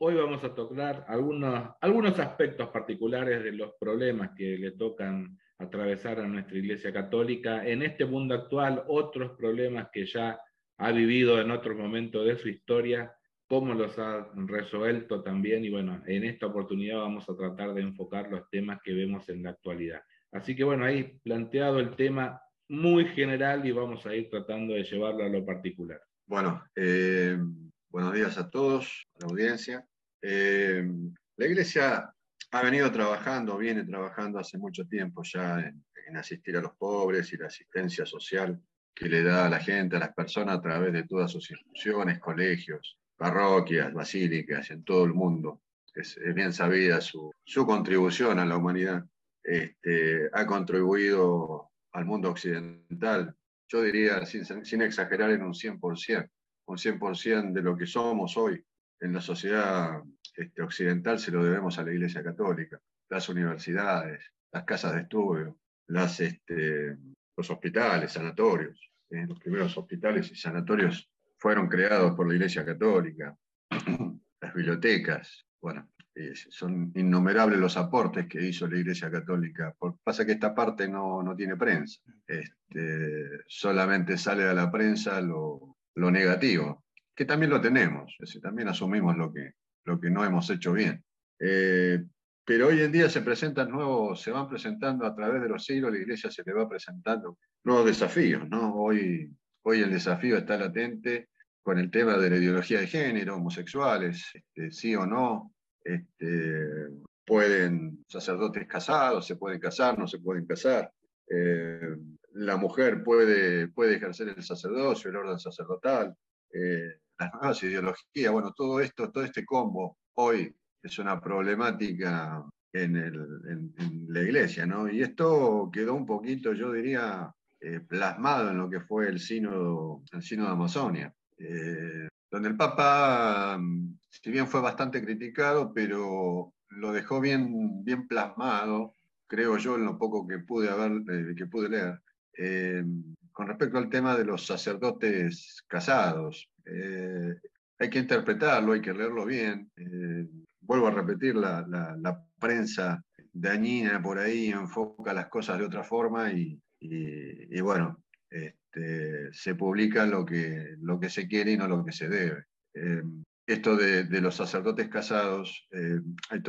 Hoy vamos a tocar algunos, aspectos particulares de los problemas que le tocan atravesar a nuestra Iglesia Católica en este mundo actual, otros problemas que ya ha vivido en otro momento de su historia, cómo los ha resuelto también y bueno, en esta oportunidad vamos a tratar de enfocar los temas que vemos en la actualidad. Así que bueno, ahí planteado el tema muy general y vamos a ir tratando de llevarlo a lo particular. Bueno, eh, buenos días a todos, a la audiencia. Eh, la Iglesia ha venido trabajando, viene trabajando hace mucho tiempo ya en, asistir a los pobres y la asistencia social que le da a la gente, a las personas a través de todas sus instituciones, colegios, parroquias, basílicas, en todo el mundo. Es, es bien sabida su, su, contribución a la humanidad. Este, ha contribuido al mundo occidental, yo diría sin, sin exagerar, en un 100%, un 100% de lo que somos hoy en la sociedad este, occidental se lo debemos a la Iglesia Católica, las universidades, las casas de estudio, las, este, los hospitales, sanatorios. Eh, los primeros hospitales y sanatorios fueron creados por la Iglesia Católica, las bibliotecas, bueno, eh, son innumerables los aportes que hizo la Iglesia Católica. Por, pasa que esta parte no, no tiene prensa, este, solamente sale a la prensa lo, lo negativo, que también lo tenemos, es decir, también asumimos lo que, lo que no hemos hecho bien. Eh, pero hoy en día se presentan nuevos, se van presentando a través de los siglos, la iglesia se le va presentando nuevos desafíos, ¿no? Hoy, hoy el desafío está latente con el tema de la ideología de género, homosexuales, este, sí o no, este, pueden, sacerdotes casados, se pueden casar, no se pueden casar, eh, la mujer puede, puede ejercer el sacerdocio, el orden sacerdotal, eh, las nuevas ideologías, bueno, todo esto, todo este combo hoy es una problemática en, la iglesia, ¿no? Y esto quedó un poquito, yo diría, eh, plasmado en lo que fue el sínodo, el sínodo de Amazonia, eh, donde el Papa, si bien fue bastante criticado, pero lo dejó bien, bien plasmado, creo yo, en lo poco que pude, haber, eh, que pude leer, con respecto al tema de los sacerdotes casados. Eh, hay que interpretarlo, hay que leerlo bien. Eh, vuelvo a repetir, la, prensa dañina por ahí enfoca las cosas de otra forma y, bueno, este, se publica lo que, lo se quiere y no lo que se debe. Eh, esto de, los sacerdotes casados, hay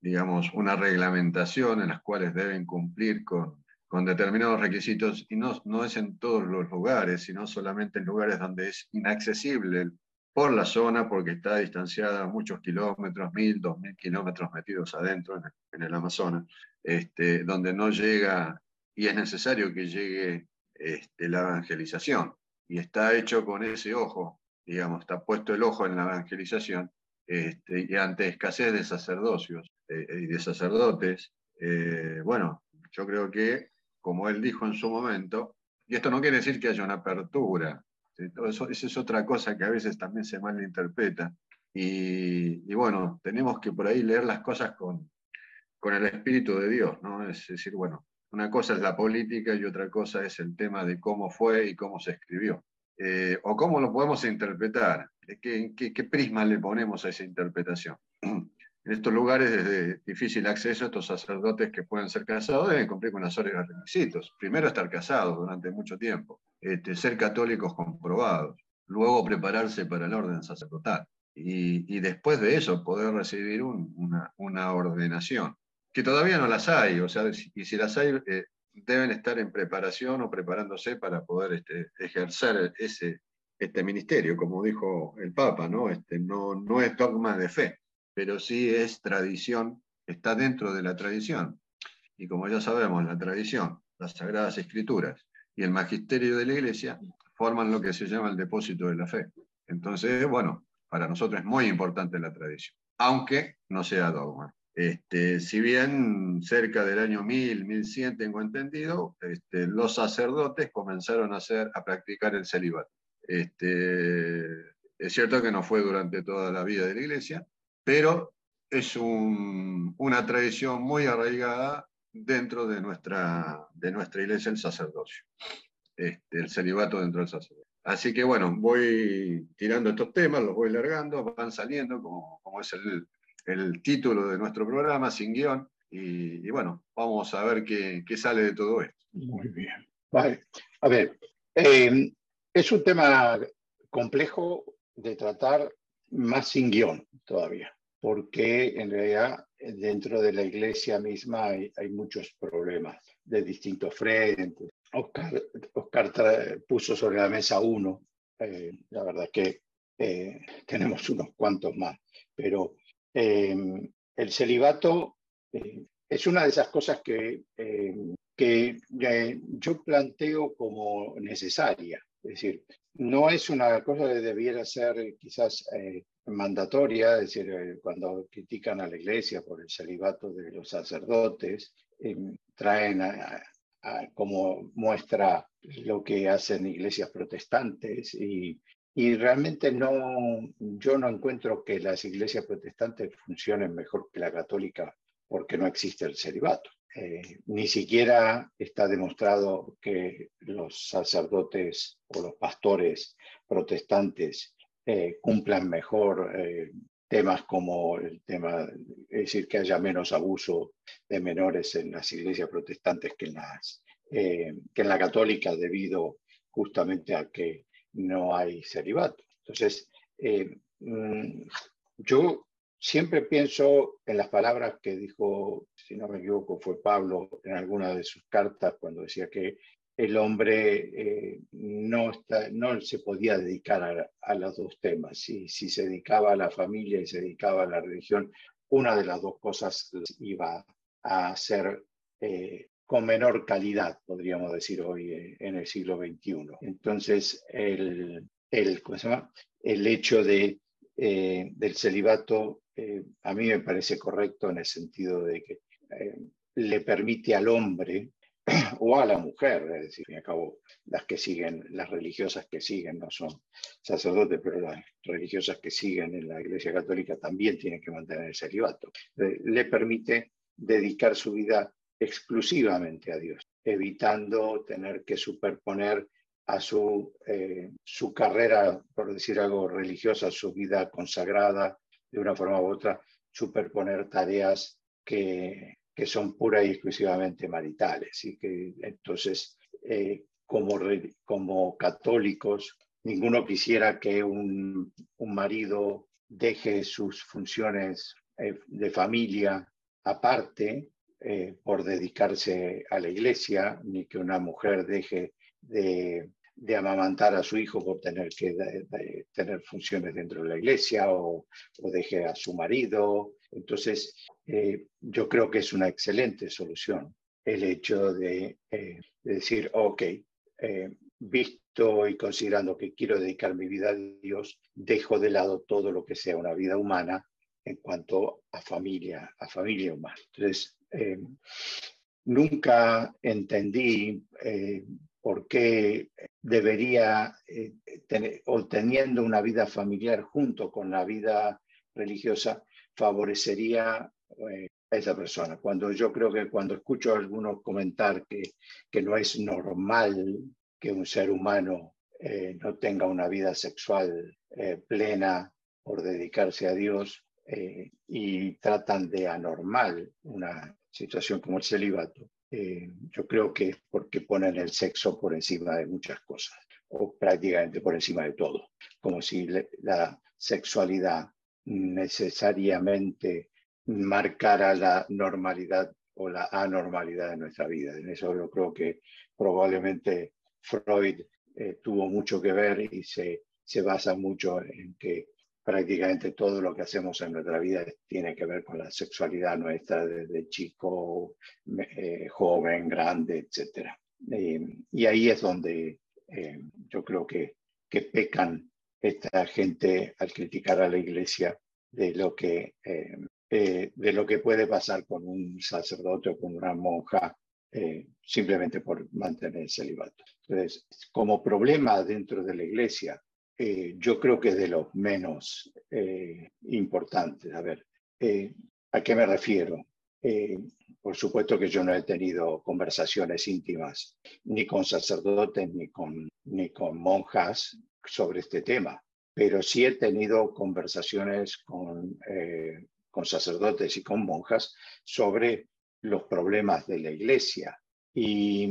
digamos, una reglamentación en las cuales deben cumplir con, con determinados requisitos y no, no es en todos los lugares, sino solamente en lugares donde es inaccesible por la zona porque está distanciada muchos kilómetros, mil, dos mil kilómetros metidos adentro en el, en el Amazonas, este, donde no llega y es necesario que llegue este, la evangelización. Y está hecho con ese ojo, digamos, está puesto el ojo en la evangelización este, y ante escasez de sacerdocios eh, y de sacerdotes, eh, bueno, yo creo que, como él dijo en su momento, y esto no quiere decir que haya una apertura, eso, esa es otra cosa que a veces también se malinterpreta. Y, y, bueno, tenemos que por ahí leer las cosas con, con el Espíritu de Dios, ¿no? Es decir, bueno, una cosa es la política y otra cosa es el tema de cómo fue y cómo se escribió. Eh, o cómo lo podemos interpretar, ¿Qué, qué, qué prisma le ponemos a esa interpretación. En estos lugares de difícil acceso, estos sacerdotes que pueden ser casados deben cumplir con una serie de requisitos. Primero, estar casados durante mucho tiempo, este, ser católicos comprobados, luego prepararse para el orden sacerdotal y, después de eso poder recibir un, una, una, ordenación, que todavía no las hay, o sea, y si las hay, eh, deben estar en preparación o preparándose para poder este, ejercer ese, este ministerio, como dijo el Papa, ¿no? Este, no, no es dogma de fe pero sí es tradición, está dentro de la tradición. Y como ya sabemos, la tradición, las sagradas escrituras y el magisterio de la iglesia forman lo que se llama el depósito de la fe. Entonces, bueno, para nosotros es muy importante la tradición, aunque no sea dogma. Este, si bien cerca del año 1000, 1100, tengo entendido, este, los sacerdotes comenzaron a, hacer, a practicar el celibato. Este, es cierto que no fue durante toda la vida de la iglesia, pero es una tradición muy arraigada dentro de nuestra, de nuestra iglesia, el sacerdocio, este, el celibato dentro del sacerdocio. Así que bueno, voy tirando estos temas, los voy largando, van saliendo, como, como es el, título de nuestro programa, sin guion, y, bueno, vamos a ver qué, qué, sale de todo esto. Muy bien. Vale. A ver, eh, es un tema complejo de tratar más sin guion todavía, porque en realidad dentro de la iglesia misma hay, muchos problemas de distintos frentes. Oscar, Oscar puso sobre la mesa uno, eh, la verdad que eh, tenemos unos cuantos más, pero eh, el celibato es una de esas cosas que, que yo planteo como necesaria. Es decir, no es una cosa que debiera ser quizás eh, mandatoria, es decir, eh, cuando critican a la iglesia por el celibato de los sacerdotes, eh, traen como muestra lo que hacen iglesias protestantes y, y realmente no, yo no encuentro que las iglesias protestantes funcionen mejor que la católica porque no existe el celibato. Eh, ni siquiera está demostrado que los sacerdotes o los pastores protestantes eh, cumplan mejor eh, temas como el tema, es decir, que haya menos abuso de menores en las iglesias protestantes que en, las, que en la católica debido justamente a que no hay celibato. Entonces, mm, yo siempre pienso en las palabras que dijo, si no me equivoco, fue Pablo en alguna de sus cartas cuando decía que el hombre eh, no, no se podía dedicar a, los dos temas. Si, se dedicaba a la familia y se dedicaba a la religión, una de las dos cosas iba a ser eh, con menor calidad, podríamos decir hoy eh, en el siglo XXI. Entonces, el, el, ¿cómo se llama? el hecho de, del celibato a mí me parece correcto en el sentido de que le permite al hombre o a la mujer, es decir, al cabo, las que siguen, las religiosas que siguen, no son sacerdotes, pero las religiosas que siguen en la Iglesia Católica también tienen que mantener el celibato. le permite dedicar su vida exclusivamente a Dios, evitando tener que superponer a su, eh, su carrera, por decir algo, religiosa, su vida consagrada, de una forma u otra, superponer tareas que, que son pura y exclusivamente maritales. Y que entonces, eh, como, como católicos, ninguno quisiera que un, un marido deje sus funciones eh, de familia aparte eh, por dedicarse a la iglesia, ni que una mujer deje de amamantar a su hijo por tener que tener funciones dentro de la iglesia o, o deje a su marido. Entonces, eh, yo creo que es una excelente solución el hecho de, eh, decir, ok, eh, visto y considerando que quiero dedicar mi vida a Dios, dejo de lado todo lo que sea una vida humana en cuanto a familia, a familia humana. Entonces, nunca entendí por qué debería, tener, o teniendo una vida familiar junto con la vida religiosa, favorecería eh, a esa persona. Cuando yo creo que cuando escucho a algunos comentar que, que no es normal que un ser humano eh, no tenga una vida sexual plena por dedicarse a Dios y tratan de anormal una situación como el celibato, eh, yo creo que es porque ponen el sexo por encima de muchas cosas, o prácticamente por encima de todo, como si la sexualidad necesariamente marcara la normalidad o la anormalidad de nuestra vida. En eso yo creo que probablemente Freud eh, tuvo mucho que ver y se, se basa mucho en que prácticamente todo lo que hacemos en nuestra vida tiene que ver con la sexualidad nuestra desde chico, eh, joven, grande, etc. Eh, y ahí es donde yo creo que, que pecan esta gente al criticar a la iglesia de lo que, de de lo que puede pasar con un sacerdote o con una monja eh, simplemente por mantener el celibato. Entonces, como problema dentro de la iglesia, eh, yo creo que es de los menos eh, importantes. A ver, ¿a qué me refiero? por supuesto que yo no he tenido conversaciones íntimas ni con sacerdotes ni con, ni con monjas sobre este tema, pero sí he tenido conversaciones con, con sacerdotes y con monjas sobre los problemas de la iglesia. Y,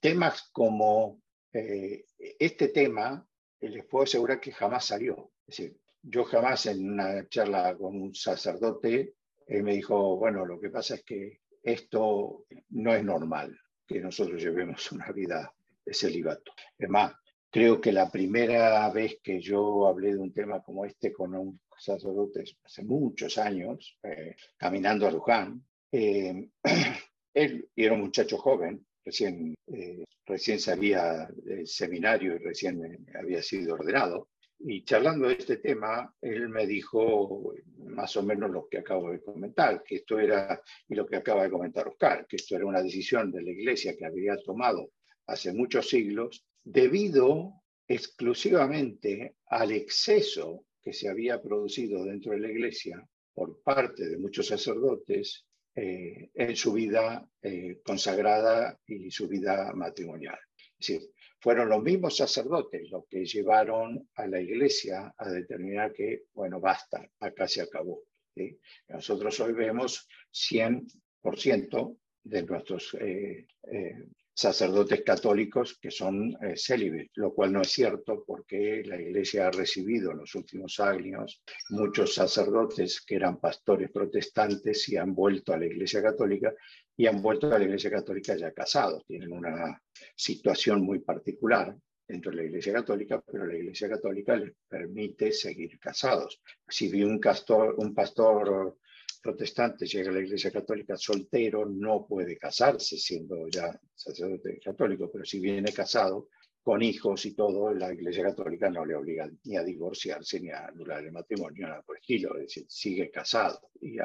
temas como eh, este tema, eh, les puedo asegurar que jamás salió. Es decir, yo jamás en una charla con un sacerdote me dijo, bueno, lo que pasa es que esto no es normal, que nosotros llevemos una vida de celibato. Es más, creo que la primera vez que yo hablé de un tema como este con un sacerdote hace muchos años, eh, caminando a Luján, eh, él era un muchacho joven, recién, eh, recién salía del seminario y recién había sido ordenado. Y charlando de este tema, él me dijo más o menos lo que acabo de comentar, que esto era, y lo que acaba de comentar Oscar, que esto era una decisión de la Iglesia que había tomado hace muchos siglos, debido exclusivamente al exceso que se había producido dentro de la Iglesia por parte de muchos sacerdotes eh, en su vida eh, consagrada y su vida matrimonial. Es decir, fueron los mismos sacerdotes los que llevaron a la iglesia a determinar que, bueno, basta, acá se acabó. Nosotros hoy vemos 100% de nuestros eh, sacerdotes católicos que son eh, célibes, lo cual no es cierto porque la Iglesia ha recibido en los últimos años muchos sacerdotes que eran pastores protestantes y han vuelto a la Iglesia católica y han vuelto a la Iglesia católica ya casados. Tienen una situación muy particular dentro de la Iglesia Católica, pero la Iglesia Católica les permite seguir casados. Si vi un, castor, un pastor protestante llega a la Iglesia Católica soltero, no puede casarse siendo ya sacerdote católico, pero si viene casado con hijos y todo, la Iglesia Católica no le obliga ni a divorciarse ni a anular el matrimonio, nada por estilo, es decir, sigue casado y,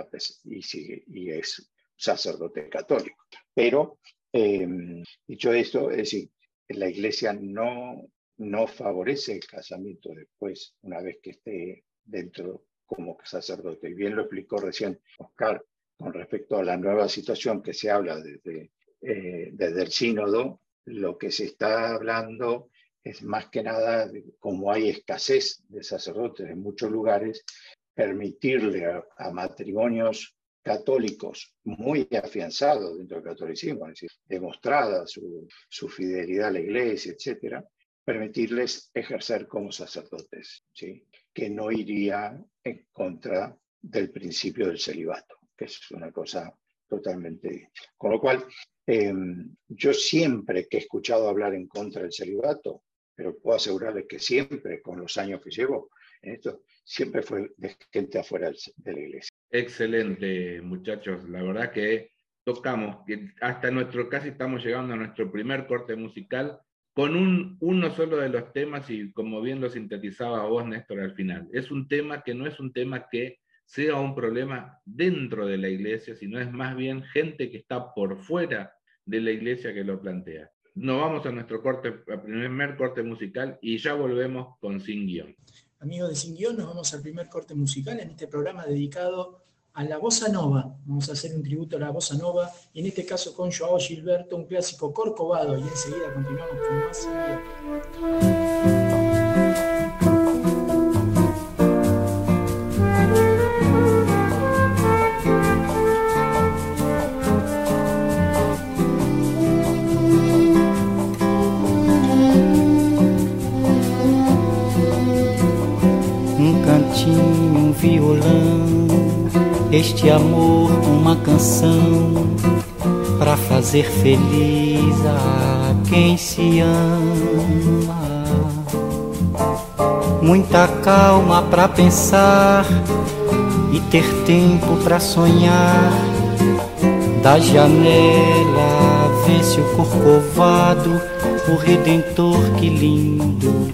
y, sigue, y es sacerdote católico. Pero, em, dicho esto, es decir, la Iglesia no, no favorece el casamiento después, una vez que esté dentro como sacerdote. Y bien lo explicó recién Oscar con respecto a la nueva situación que se habla desde, eh, desde el sínodo, lo que se está hablando es más que nada, como hay escasez de sacerdotes en muchos lugares, permitirle a, matrimonios católicos muy afianzados dentro del catolicismo, es decir, demostrada su, su fidelidad a la iglesia, etcétera, permitirles ejercer como sacerdotes, ¿sí? Que no iría en contra del principio del celibato, que es una cosa totalmente... Con lo cual, em, yo siempre que he escuchado hablar en contra del celibato, pero puedo asegurarles que siempre, con los años que llevo en esto, siempre fue de gente afuera de la iglesia. Excelente, muchachos. La verdad que tocamos, hasta nuestro, casi estamos llegando a nuestro primer corte musical con un, uno solo de los temas y como bien lo sintetizaba vos, Néstor, al final. Es un tema que no es un tema que sea un problema dentro de la iglesia, sino es más bien gente que está por fuera de la iglesia que lo plantea. Nos vamos a nuestro corte, primer corte musical y ya volvemos con Sin Guión. Amigos de Sin Guión, nos vamos al primer corte musical en este programa dedicado a la bossa nova. Vamos a hacer un tributo a la bossa nova, y en este caso con Joao Gilberto, un clásico corcovado, y enseguida continuamos con más. Este amor uma canção para fazer feliz a quem se ama. Muita calma para pensar e ter tempo para sonhar. Da janela vence o corcovado, o redentor que lindo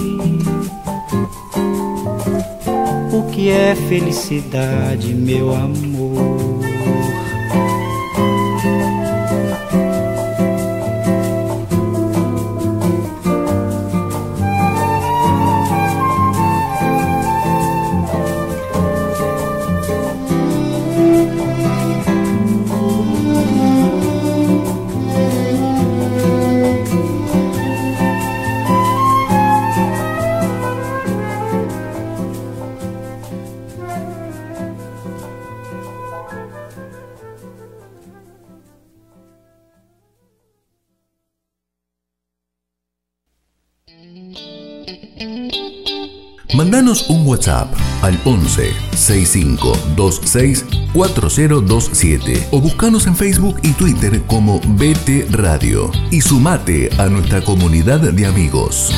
que é felicidade, meu amor. WhatsApp al 11 65 26 4027 o buscanos en Facebook y Twitter como BT Radio y sumate a nuestra comunidad de amigos.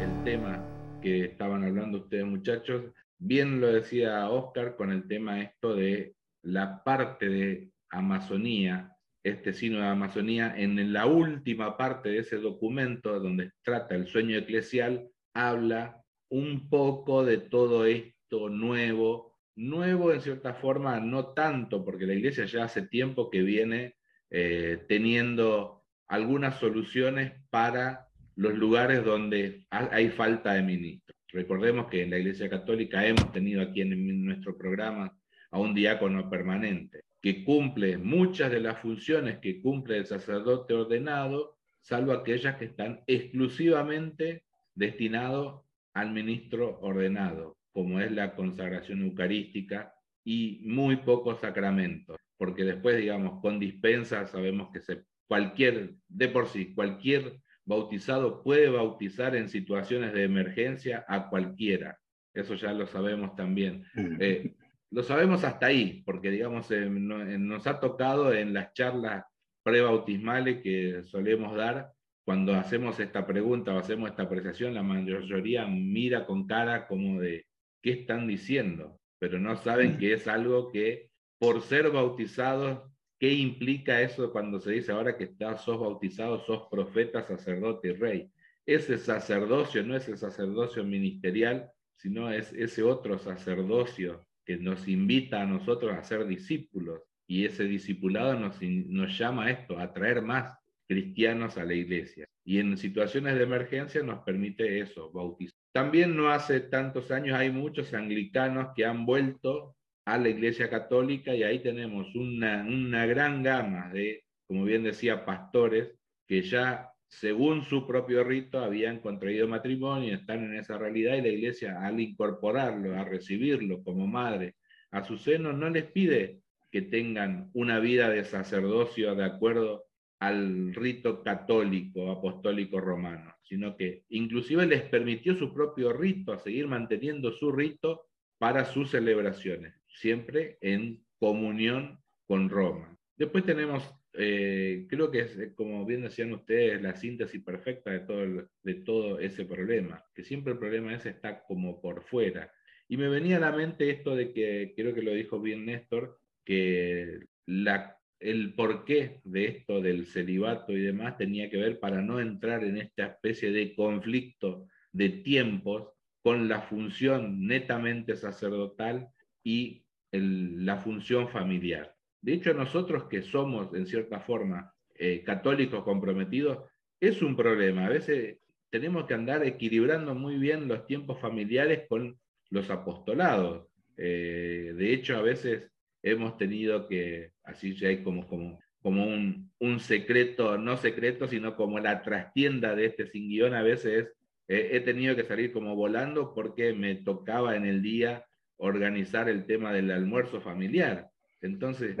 El tema que estaban hablando ustedes muchachos, bien lo decía Oscar con el tema esto de la parte de Amazonía este signo de Amazonía, en la última parte de ese documento donde trata el sueño eclesial, habla un poco de todo esto nuevo, nuevo en cierta forma, no tanto, porque la iglesia ya hace tiempo que viene eh, teniendo algunas soluciones para los lugares donde hay falta de ministros. Recordemos que en la Iglesia Católica hemos tenido aquí en nuestro programa a un diácono permanente que cumple muchas de las funciones que cumple el sacerdote ordenado, salvo aquellas que están exclusivamente destinados al ministro ordenado, como es la consagración eucarística y muy pocos sacramentos, porque después, digamos, con dispensa sabemos que se, cualquier, de por sí, cualquier bautizado puede bautizar en situaciones de emergencia a cualquiera. Eso ya lo sabemos también. Eh, lo sabemos hasta ahí, porque digamos, eh, eh, nos ha tocado en las charlas prebautismales que solemos dar, cuando hacemos esta pregunta o hacemos esta apreciación, la mayoría mira con cara como de, ¿qué están diciendo? Pero no saben que es algo que, por ser bautizados, ¿qué implica eso cuando se dice ahora que estás, sos bautizado, sos profeta, sacerdote y rey? Ese sacerdocio no es el sacerdocio ministerial, sino es ese otro sacerdocio que nos invita a nosotros a ser discípulos y ese discipulado nos, nos llama a esto, a traer más cristianos a la iglesia. Y en situaciones de emergencia nos permite eso, bautizar. También no hace tantos años hay muchos anglicanos que han vuelto a la iglesia católica y ahí tenemos una, una gran gama de, como bien decía, pastores que ya según su propio rito, habían contraído matrimonio, están en esa realidad y la iglesia al incorporarlo, a recibirlo como madre a su seno, no les pide que tengan una vida de sacerdocio de acuerdo al rito católico, apostólico romano, sino que inclusive les permitió su propio rito, a seguir manteniendo su rito para sus celebraciones, siempre en comunión con Roma. Después tenemos eh, creo que es, como bien decían ustedes, la síntesis perfecta de todo, de todo ese problema, que siempre el problema ese está como por fuera. Y me venía a la mente esto de que, creo que lo dijo bien Néstor, que la, el porqué de esto del celibato y demás tenía que ver para no entrar en esta especie de conflicto de tiempos con la función netamente sacerdotal y la función familiar. De hecho, nosotros que somos, en cierta forma, eh, católicos comprometidos, es un problema. A veces tenemos que andar equilibrando muy bien los tiempos familiares con los apostolados. Eh, de hecho, a veces hemos tenido que, así ya hay como, como, como un, un, secreto, no secreto, sino como la trastienda de este sin guion, a veces eh, he tenido que salir como volando porque me tocaba en el día organizar el tema del almuerzo familiar. Entonces,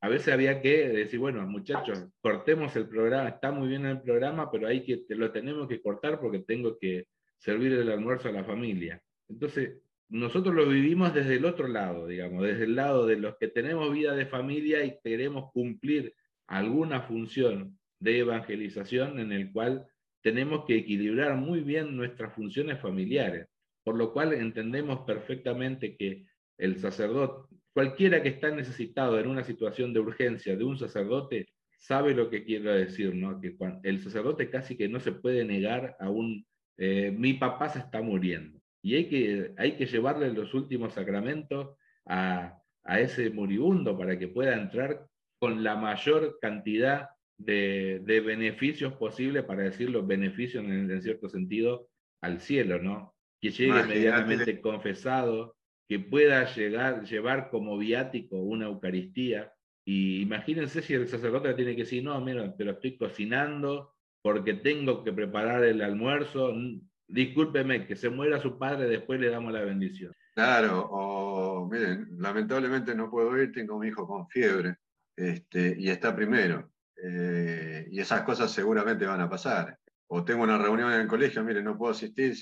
a veces había que decir, bueno, muchachos, cortemos el programa, está muy bien el programa, pero hay que, lo tenemos que cortar porque tengo que servir el almuerzo a la familia. Entonces, nosotros lo vivimos desde el otro lado, digamos, desde el lado de los que tenemos vida de familia y queremos cumplir alguna función de evangelización en el cual tenemos que equilibrar muy bien nuestras funciones familiares, por lo cual entendemos perfectamente que el sacerdote, cualquiera que está necesitado en una situación de urgencia de un sacerdote, sabe lo que quiero decir, ¿no? Que el sacerdote casi que no se puede negar a un, eh, mi papá se está muriendo. Y hay que, hay que llevarle los últimos sacramentos a, a ese moribundo para que pueda entrar con la mayor cantidad de, de beneficios posibles, para decir los beneficios en, en, cierto sentido, al cielo, ¿no? Que llegue medianamente confesado, que pueda llegar, llevar como viático una Eucaristía. Y imagínense si el sacerdote tiene que decir, no, mira, pero estoy cocinando porque tengo que preparar el almuerzo. Discúlpeme, que se muera su padre, después le damos la bendición. Claro, o miren, lamentablemente no puedo ir, tengo un hijo con fiebre este, y está primero. Eh, y esas cosas seguramente van a pasar. O tengo una reunión en el colegio, mire, no puedo asistir,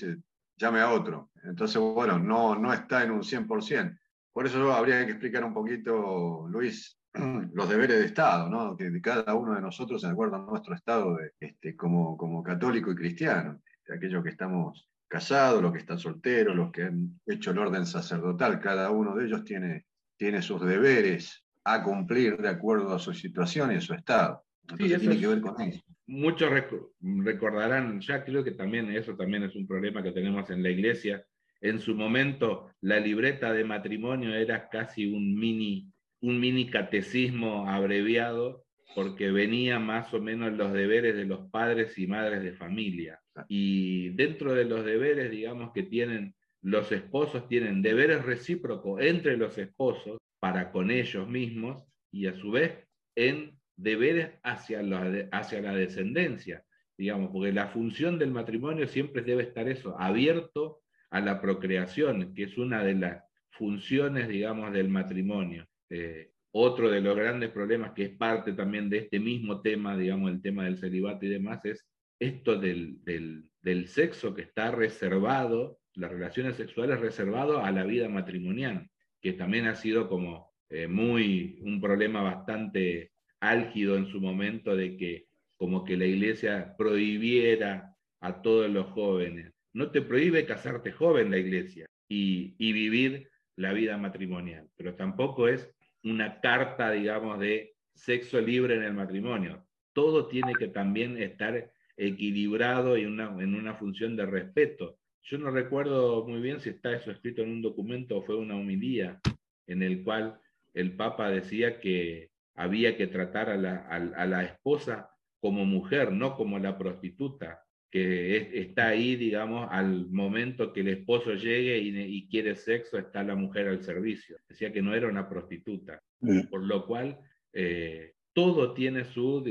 llame a otro. Entonces, bueno, no, no está en un 100%. Por eso habría que explicar un poquito, Luis, los deberes de Estado, ¿no? que cada uno de nosotros, de acuerdo a nuestro estado de, este, como, como católico y cristiano, aquellos que estamos casados, los que están solteros, los que han hecho el orden sacerdotal, cada uno de ellos tiene, tiene sus deberes a cumplir de acuerdo a su situación y a su estado. Entonces, sí, tiene que ver con eso muchos recordarán, ya creo que también eso también es un problema que tenemos en la iglesia. En su momento, la libreta de matrimonio era casi un mini, un mini catecismo abreviado, porque venía más o menos los deberes de los padres y madres de familia. Y dentro de los deberes, digamos que tienen los esposos, tienen deberes recíprocos entre los esposos para con ellos mismos y a su vez en deberes hacia la, hacia la descendencia, digamos, porque la función del matrimonio siempre debe estar eso, abierto a la procreación, que es una de las funciones, digamos, del matrimonio. Eh, otro de los grandes problemas que es parte también de este mismo tema, digamos, el tema del celibato y demás, es esto del, del, sexo que está reservado, las relaciones sexuales reservado a la vida matrimonial, que también ha sido como eh, muy un problema bastante álgido en su momento de que como que la iglesia prohibiera a todos los jóvenes. No te prohíbe casarte joven la iglesia y, y vivir la vida matrimonial, pero tampoco es una carta, digamos, de sexo libre en el matrimonio. Todo tiene que también estar equilibrado y una, en una función de respeto. Yo no recuerdo muy bien si está eso escrito en un documento o fue una homilía en el cual el Papa decía que había que tratar a la, a, la esposa como mujer, no como la prostituta, que está ahí, digamos, al momento que el esposo llegue y, quiere sexo, está la mujer al servicio. Decía que no era una prostituta, mm. por lo cual eh, todo tiene su,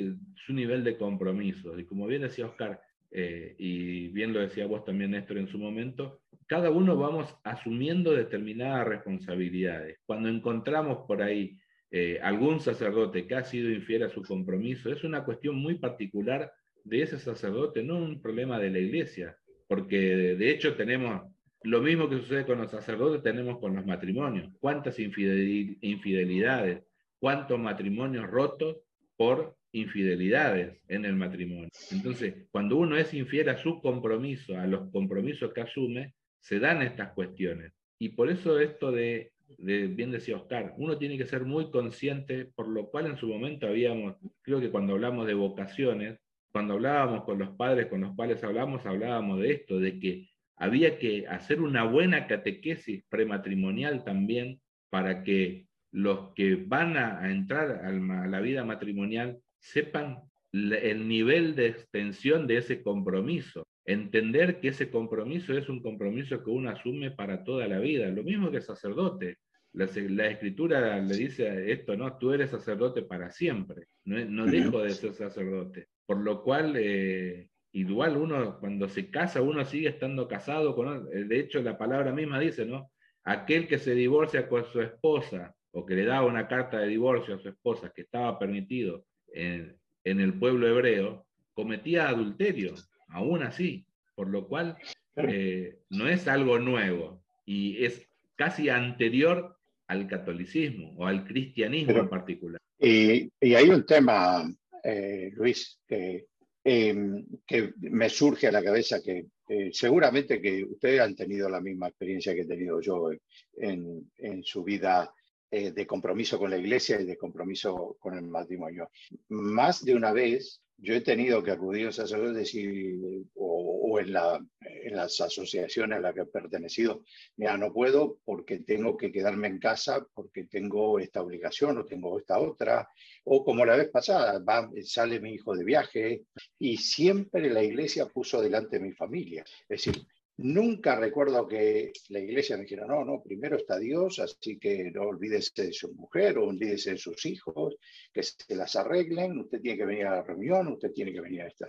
su nivel de compromiso. Y como bien decía Oscar, eh, y bien lo decía vos también, Néstor, en su momento, cada uno vamos asumiendo determinadas responsabilidades. Cuando encontramos por ahí eh, algún sacerdote que ha sido infiel a su compromiso, es una cuestión muy particular de ese sacerdote, no un problema de la iglesia, porque de hecho tenemos lo mismo que sucede con los sacerdotes, tenemos con los matrimonios. ¿Cuántas infidelidades? ¿Cuántos matrimonios rotos por infidelidades en el matrimonio? Entonces, cuando uno es infiel a su compromiso, a los compromisos que asume, se dan estas cuestiones. Y por eso esto de bien decía Oscar, uno tiene que ser muy consciente, por lo cual en su momento habíamos, creo que cuando hablamos de vocaciones, cuando hablábamos con los padres con los cuales hablamos, hablábamos de esto, de que había que hacer una buena catequesis prematrimonial también para que los que van a, entrar a la vida matrimonial sepan el nivel de extensión de ese compromiso, entender que ese compromiso es un compromiso que uno asume para toda la vida, lo mismo que el sacerdote. La, escritura le dice esto, ¿no? Tú eres sacerdote para siempre, no, dejo de ser sacerdote. Por lo cual, eh, igual uno cuando se casa, uno sigue estando casado con, de hecho la palabra misma dice, ¿no? Aquel que se divorcia con su esposa o que le da una carta de divorcio a su esposa que estaba permitido en, en el pueblo hebreo, cometía adulterio aún así, por lo cual eh, no es algo nuevo y es casi anterior al catolicismo o al cristianismo en particular. Y, y hay un tema, eh, Luis, que, em, que me surge a la cabeza que eh, seguramente que ustedes han tenido la misma experiencia que he tenido yo en, en su vida eh, de compromiso con la iglesia y de compromiso con el matrimonio. Más de una vez yo he tenido que acudir a sacerdotes y, o, en, las asociaciones a las que he pertenecido. Mira, no puedo porque tengo que quedarme en casa porque tengo esta obligación o tengo esta otra. O como la vez pasada, va, sale mi hijo de viaje y siempre la iglesia puso delante mi familia. Es decir, Nunca recuerdo que la iglesia me dijera, no, no, primero está Dios, así que no olvídese de su mujer o olvídese de sus hijos, que se las arreglen, usted tiene que venir a la reunión, usted tiene que venir a esta.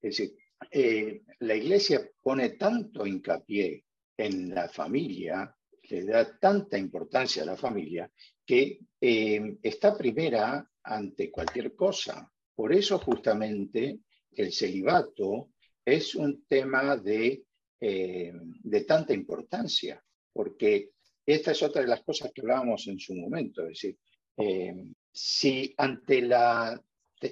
Es decir, eh, la iglesia pone tanto hincapié en la familia, le da tanta importancia a la familia, que eh, está primera ante cualquier cosa. Por eso justamente el celibato es un tema de eh, de tanta importancia, porque esta es otra de las cosas que hablábamos en su momento, es decir, eh, si ante la,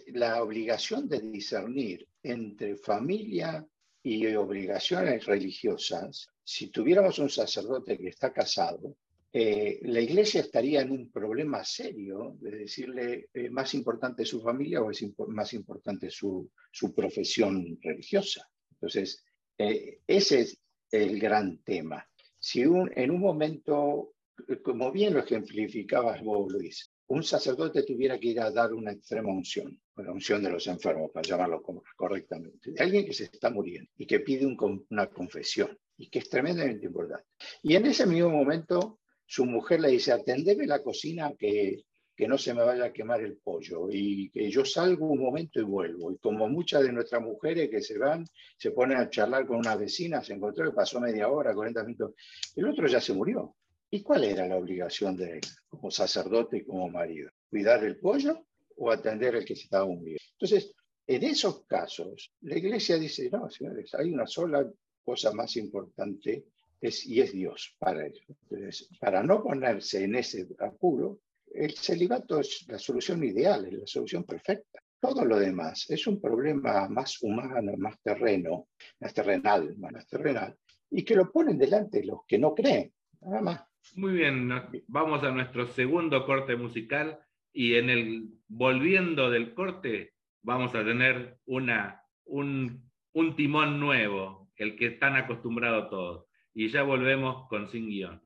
la obligación de discernir entre familia y obligaciones religiosas, si tuviéramos un sacerdote que está casado, eh, la iglesia estaría en un problema serio de decirle eh, más importante su familia o es más importante su, su profesión religiosa. Entonces, eh, ese es el gran tema. Si un, en un momento, como bien lo ejemplificabas vos, Luis, un sacerdote tuviera que ir a dar una extrema unción, una unción de los enfermos, para llamarlo correctamente, de alguien que se está muriendo y que pide un, una confesión y que es tremendamente importante. Y en ese mismo momento, su mujer le dice, atendeme la cocina que que no se me vaya a quemar el pollo y que yo salgo un momento y vuelvo. Y como muchas de nuestras mujeres que se van, se ponen a charlar con una vecina, se encontró que pasó media hora, 40 minutos, el otro ya se murió. ¿Y cuál era la obligación de como sacerdote y como marido? ¿Cuidar el pollo o atender al que se estaba muriendo? Entonces, en esos casos, la iglesia dice, no, señores, hay una sola cosa más importante es, y es Dios para ellos. Entonces, para no ponerse en ese apuro, el celibato es la solución ideal, es la solución perfecta. Todo lo demás es un problema más humano, más terreno, más terrenal, más terrenal, y que lo ponen delante los que no creen, nada más. Muy bien, vamos a nuestro segundo corte musical y en el volviendo del corte vamos a tener una, un, un timón nuevo, el que están acostumbrados todos. Y ya volvemos con Sin Guión.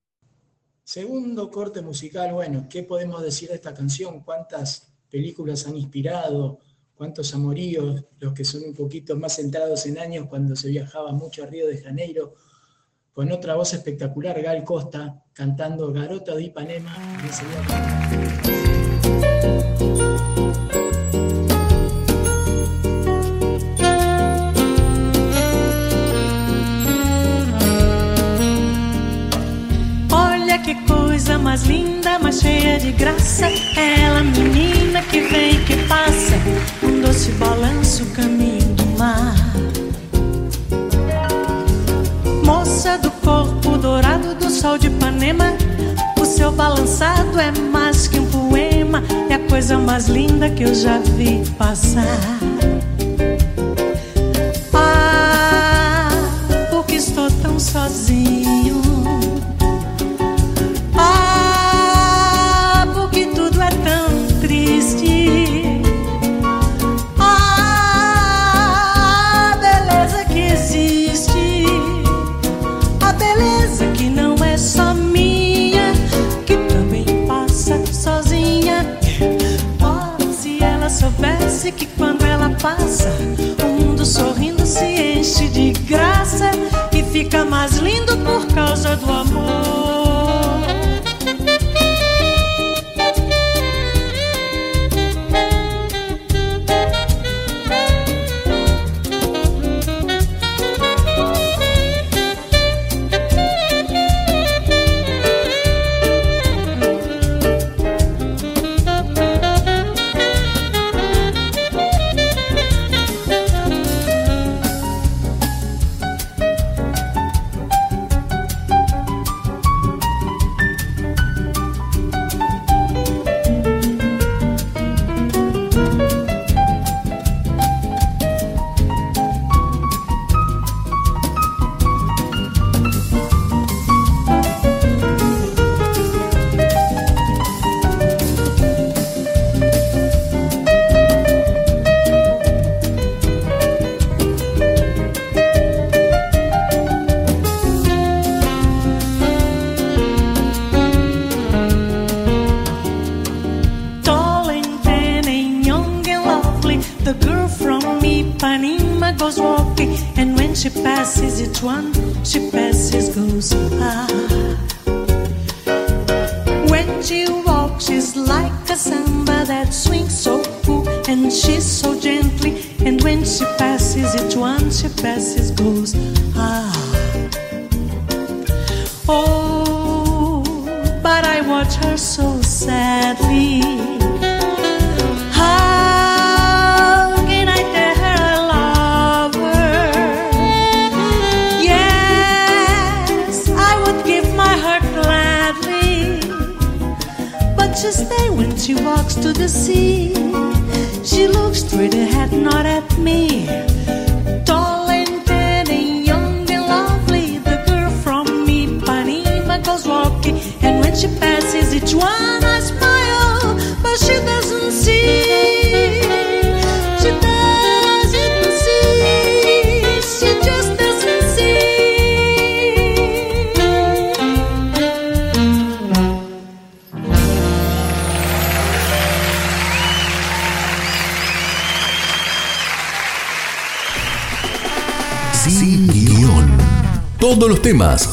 Segundo corte musical, bueno, ¿qué podemos decir de esta canción? ¿Cuántas películas han inspirado? ¿Cuántos amoríos? Los que son un poquito más centrados en años cuando se viajaba mucho a Río de Janeiro, con otra voz espectacular, Gal Costa, cantando Garota de Ipanema. Mais linda, mais cheia de graça. É ela, menina que vem e que passa, um doce balanço, caminho do mar. Moça do corpo dourado do sol de Ipanema, o seu balançado é mais que um poema, é a coisa mais linda que eu já vi passar. Ah, porque estou tão sozinho. Passa, o mundo sorrindo se enche de graça e fica mais lindo por causa do amor.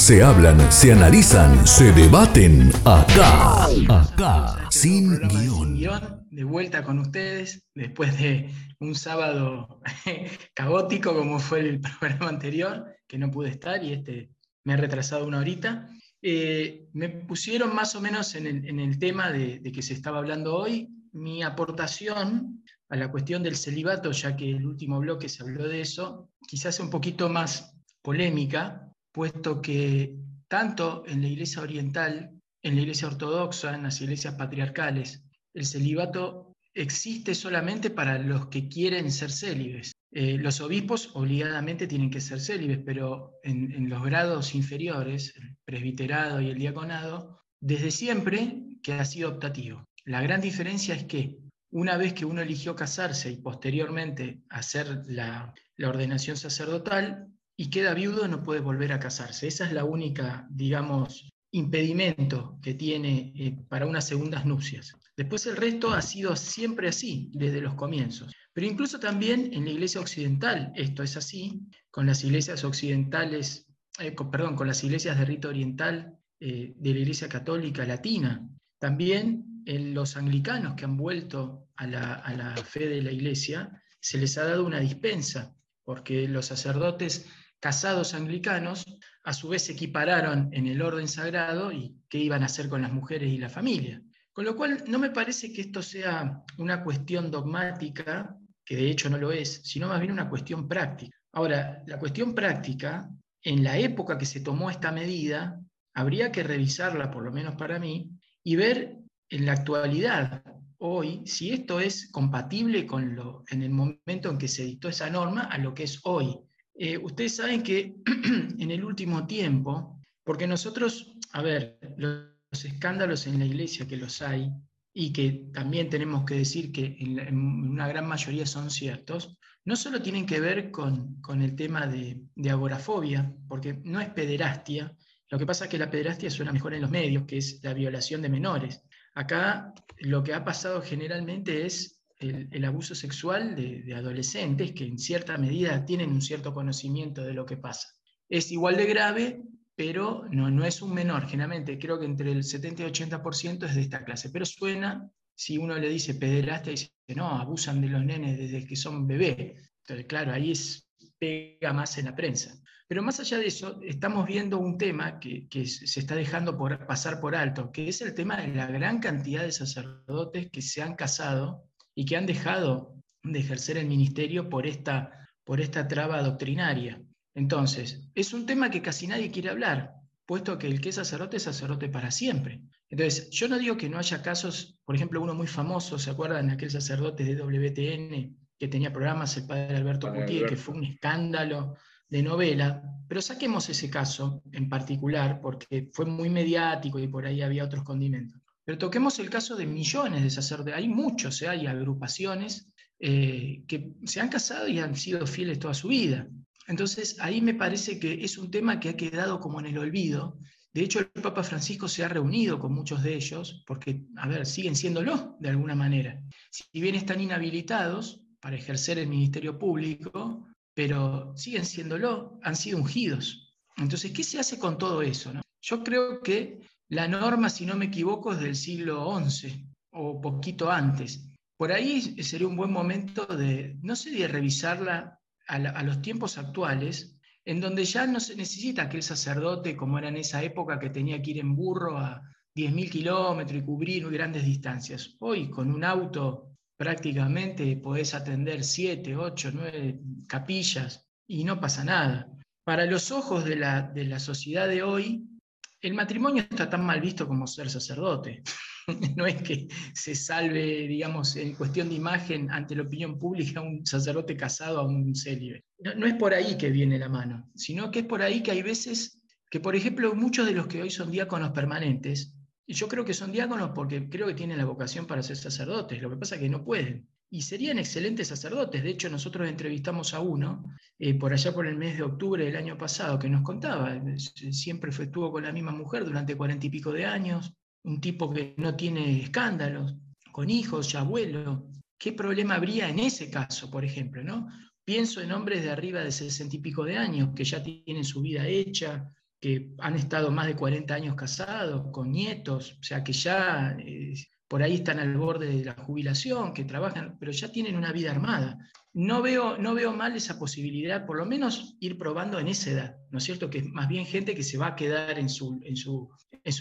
Se hablan, se analizan, se debaten acá. Acá. Sin guion. guion, de vuelta con ustedes después de un sábado caótico como fue el programa anterior, que no pude estar y este me ha retrasado una horita. Eh, me pusieron más o menos en el, en el tema de, de que se estaba hablando hoy mi aportación a la cuestión del celibato, ya que el último bloque se habló de eso, quizás un poquito más polémica, puesto que tanto en la iglesia oriental, en la iglesia ortodoxa, en las iglesias patriarcales, el celibato existe solamente para los que quieren ser célibes. Eh, los obispos obligadamente tienen que ser célibes, pero en, los grados inferiores, el presbiterado y el diaconado, desde siempre que ha sido optativo. La gran diferencia es que una vez que uno eligió casarse y posteriormente hacer la ordenación sacerdotal y queda viudo, no puede volver a casarse. Esa es la única, digamos, impedimento que tiene eh, para unas segundas nupcias. Después el resto ha sido siempre así, desde los comienzos. Pero incluso también en la iglesia occidental esto es así, con las iglesias occidentales, eh, perdón, con las iglesias de rito oriental eh, de la iglesia católica latina. También en los anglicanos que han vuelto a la, a la fe de la iglesia, se les ha dado una dispensa, porque los sacerdotes casados anglicanos a su vez se equipararon en el orden sagrado y qué iban a hacer con las mujeres y la familia. Con lo cual, no me parece que esto sea una cuestión dogmática, que de hecho no lo es, sino más bien una cuestión práctica. Ahora, la cuestión práctica, en la época que se tomó esta medida, habría que revisarla, por lo menos para mí, y ver en la actualidad, hoy, si esto es compatible con lo, en el momento en que se dictó esa norma a lo que es hoy. Eh, ustedes saben que en el último tiempo, porque nosotros, a ver, los escándalos en la iglesia que los hay, y que también tenemos que decir que en, una gran mayoría son ciertos, no solo tienen que ver con, con el tema de, de agorafobia, porque no es pederastia, lo que pasa es que la pederastia suena mejor en los medios, que es la violación de menores. Acá lo que ha pasado generalmente es el, el abuso sexual de, de adolescentes que en cierta medida tienen un cierto conocimiento de lo que pasa. Es igual de grave, pero no, no es un menor. Generalmente creo que entre el 70 y 80% es de esta clase. Pero suena, si uno le dice pederastia, dice, no, abusan de los nenes desde que son bebés. Entonces, claro, ahí es, pega más en la prensa. Pero más allá de eso, estamos viendo un tema que, que se está dejando por, pasar por alto, que es el tema de la gran cantidad de sacerdotes que se han casado y que han dejado de ejercer el ministerio por esta, por esta traba doctrinaria. Entonces, es un tema que casi nadie quiere hablar, puesto que el que es sacerdote es sacerdote para siempre. Entonces, yo no digo que no haya casos, por ejemplo, uno muy famoso, ¿se acuerdan de aquel sacerdote de WTN que tenía programas, el padre Alberto Cutier, que fue un escándalo de novela, pero saquemos ese caso en particular porque fue muy mediático y por ahí había otros condimentos. Pero toquemos el caso de millones de sacerdotes, hay muchos, ¿eh? hay agrupaciones eh, que se han casado y han sido fieles toda su vida. Entonces ahí me parece que es un tema que ha quedado como en el olvido. De hecho, el Papa Francisco se ha reunido con muchos de ellos porque, a ver, siguen siéndolo de alguna manera. Si bien están inhabilitados, para ejercer el ministerio público, pero siguen siéndolo, han sido ungidos. Entonces, ¿qué se hace con todo eso? Yo creo que la norma, si no me equivoco, es del siglo XI o poquito antes. Por ahí sería un buen momento de, no sé, de revisarla a, los tiempos actuales, en donde ya no se necesita aquel sacerdote como era en esa época que tenía que ir en burro a 10.000 kilómetros y cubrir grandes distancias. Hoy con un auto prácticamente podés atender 7, 8, 9 capillas y no pasa nada. Para los ojos de la, de la sociedad de hoy, el matrimonio está tan mal visto como ser sacerdote. No es que se salve, digamos, en cuestión de imagen ante la opinión pública un sacerdote casado a un célibe. No, no es por ahí que viene la mano, sino que es por ahí que hay veces que, por ejemplo, muchos de los que hoy son diáconos permanentes, y yo creo que son diáconos porque creo que tienen la vocación para ser sacerdotes, lo que pasa es que no pueden. Y serían excelentes sacerdotes. De hecho, nosotros entrevistamos a uno eh, por allá por el mes de octubre del año pasado que nos contaba, eh, siempre fue, estuvo con la misma mujer durante cuarenta y pico de años, un tipo que no tiene escándalos, con hijos, ya abuelo. ¿Qué problema habría en ese caso, por ejemplo? ¿no? Pienso en hombres de arriba de sesenta y pico de años que ya tienen su vida hecha, que han estado más de 40 años casados, con nietos, o sea, que ya eh, por ahí están al borde de la jubilación, que trabajan, pero ya tienen una vida armada. No veo, no veo mal esa posibilidad, por lo menos ir probando en esa edad, ¿no es cierto? Que es más bien gente que se va a quedar en su,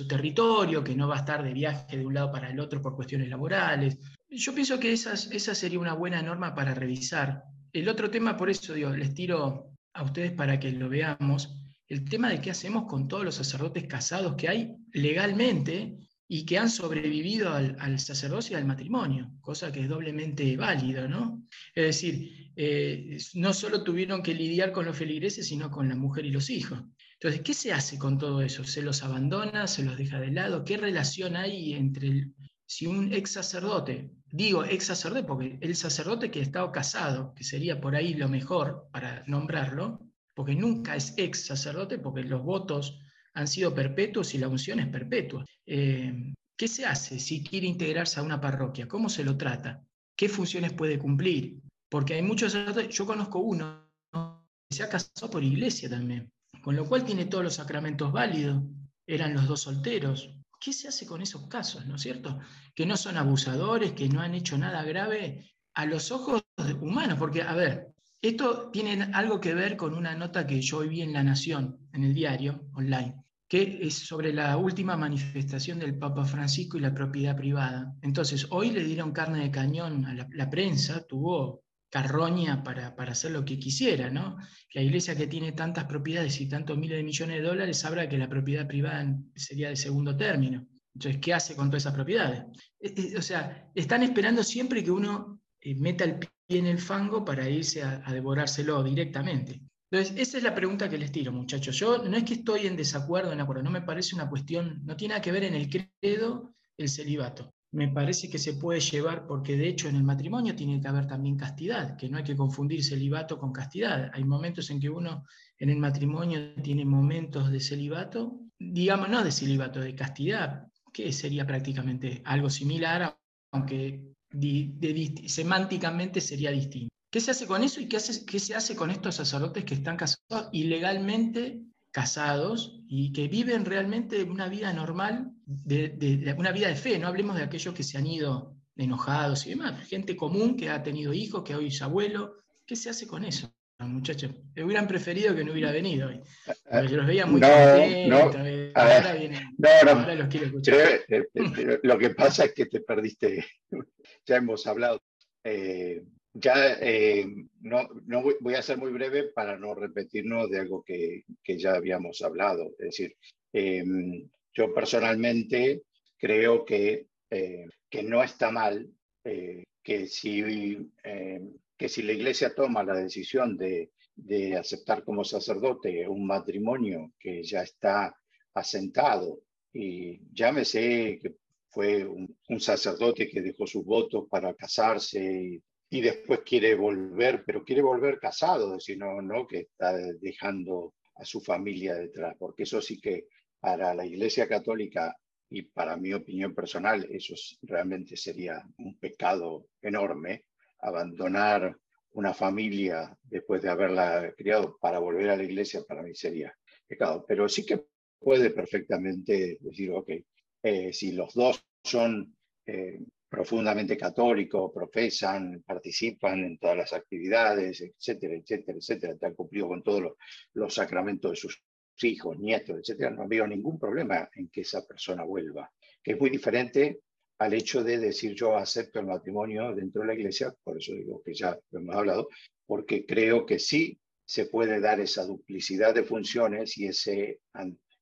territorio, que no va a estar de viaje de un lado para el otro por cuestiones laborales. Yo pienso que esa sería una buena norma para revisar. El otro tema, por eso digo, les tiro a ustedes para que lo veamos, el tema de qué hacemos con todos los sacerdotes casados que hay legalmente y que han sobrevivido al, sacerdocio y al matrimonio, cosa que es doblemente válido, ¿no? Es decir, eh, no solo tuvieron que lidiar con los feligreses, sino con la mujer y los hijos. Entonces, ¿qué se hace con todo eso? ¿Se los abandona? ¿Se los deja de lado? ¿Qué relación hay entre el, si un ex sacerdote, digo ex sacerdote porque el sacerdote que ha estado casado, que sería por ahí lo mejor para nombrarlo, porque nunca es ex sacerdote, porque los votos han sido perpetuos y la unción es perpetua. Eh, ¿Qué se hace si quiere integrarse a una parroquia? ¿Cómo se lo trata? ¿Qué funciones puede cumplir? Porque hay muchos yo conozco uno que se ha casado por iglesia también, con lo cual tiene todos los sacramentos válidos, eran los dos solteros. ¿Qué se hace con esos casos, no es cierto? Que no son abusadores, que no han hecho nada grave a los ojos humanos, porque, a ver, esto tiene algo que ver con una nota que yo vi en La Nación, en el diario online, que es sobre la última manifestación del Papa Francisco y la propiedad privada. Entonces, hoy le dieron carne de cañón a la, prensa, tuvo carroña para, para, hacer lo que quisiera, ¿no? La iglesia que tiene tantas propiedades y tantos miles de millones de dólares sabrá que la propiedad privada sería de segundo término. Entonces, ¿qué hace con todas esas propiedades? O sea, están esperando siempre que uno meta el pie en el fango para irse a, devorárselo directamente. Entonces, esa es la pregunta que les tiro, muchachos. Yo no es que estoy en desacuerdo, en acuerdo, no me parece una cuestión, no tiene nada que ver en el credo el celibato. Me parece que se puede llevar, porque de hecho en el matrimonio tiene que haber también castidad, que no hay que confundir celibato con castidad. Hay momentos en que uno en el matrimonio tiene momentos de celibato, digamos no de celibato, de castidad, que sería prácticamente algo similar, aunque semánticamente sería distinto. ¿Qué se hace con eso y qué, hace, qué, se hace con estos sacerdotes que están casados ilegalmente casados y que viven realmente una vida normal, de, de, de, una vida de fe? No hablemos de aquellos que se han ido enojados y demás, gente común que ha tenido hijos, que hoy es abuelo. ¿Qué se hace con eso? Muchachos, hubieran preferido que no hubiera venido hoy. Yo los veía muy no, contentos, no, ahora, vienen, no, no, ahora los quiero escuchar. Eh, eh, lo que pasa es que te perdiste, ya hemos hablado. Eh, ya eh, no, no voy, voy, a ser muy breve para no repetirnos de algo que, que ya habíamos hablado. Es decir, eh, yo personalmente creo que, eh, que no está mal que, si, que si la iglesia toma la decisión de, de aceptar como sacerdote un matrimonio que ya está asentado y llámese que fue un, un, sacerdote que dejó sus votos para casarse y, y, después quiere volver, pero quiere volver casado, sino no que está dejando a su familia detrás, porque eso sí que para la Iglesia Católica y para mi opinión personal, eso realmente sería un pecado enorme, abandonar una familia después de haberla criado para volver a la iglesia, para mí sería pecado. Pero sí que puede perfectamente decir, ok, eh, si los dos son eh, profundamente católicos, profesan, participan en todas las actividades, etcétera, etcétera, etcétera, han cumplido con todos los, los sacramentos de sus hijos, nietos, etcétera, no veo ningún problema en que esa persona vuelva, que es muy diferente al hecho de decir yo acepto el matrimonio dentro de la iglesia, por eso digo que ya hemos hablado, porque creo que sí se puede dar esa duplicidad de funciones y ese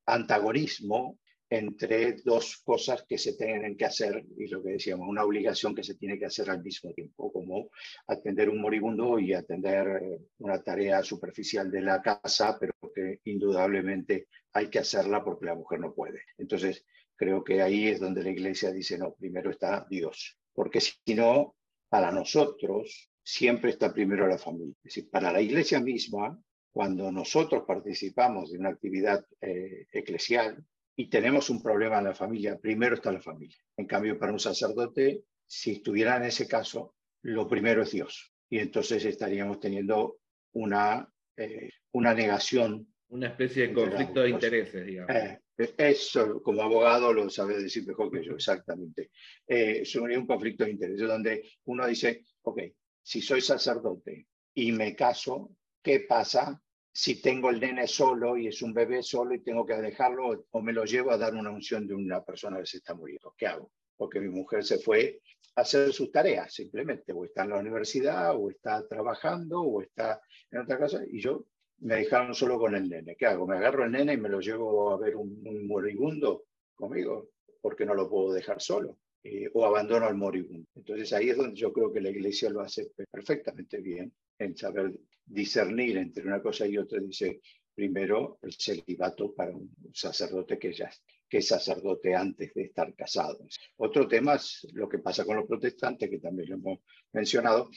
antagonismo entre dos cosas que se tienen que hacer, y lo que decíamos, una obligación que se tiene que hacer al mismo tiempo, como atender un moribundo y atender eh, una tarea superficial de la casa, pero que indudablemente hay que hacerla porque la mujer no puede. Entonces, creo que ahí es donde la iglesia dice, no, primero está Dios, porque si no, para nosotros siempre está primero la familia. Es decir, para la iglesia misma, cuando nosotros participamos de una actividad eh, eclesial y tenemos un problema en la familia, primero está la familia. En cambio, para un sacerdote, si estuviera en ese caso, lo primero es Dios. Y entonces estaríamos teniendo una, eh, una negación. Una especie de conflicto de intereses, digamos. Eh, eso, como abogado, lo sabe decir mejor que yo, exactamente. Eh, es un conflicto de intereses donde uno dice, ok, si soy sacerdote y me caso, ¿qué pasa si tengo el nene solo y es un bebé solo y tengo que dejarlo o me lo llevo a dar una unción de una persona que se está muriendo? ¿Qué hago? Porque mi mujer se fue a hacer sus tareas simplemente, o está en la universidad, o está trabajando, o está en otra casa, y yo me dejaron solo con el nene. ¿Qué hago? ¿Me agarro el nene y me lo llevo a ver un, moribundo conmigo? Porque no lo puedo dejar solo. Eh, o abandono al moribundo. Entonces ahí es donde yo creo que la iglesia lo hace perfectamente bien, saber discernir entre una cosa y otra. Dice, primero el celibato para un sacerdote que ya que es sacerdote antes de estar casado. Otro tema es lo que pasa con los protestantes, que también lo hemos mencionado,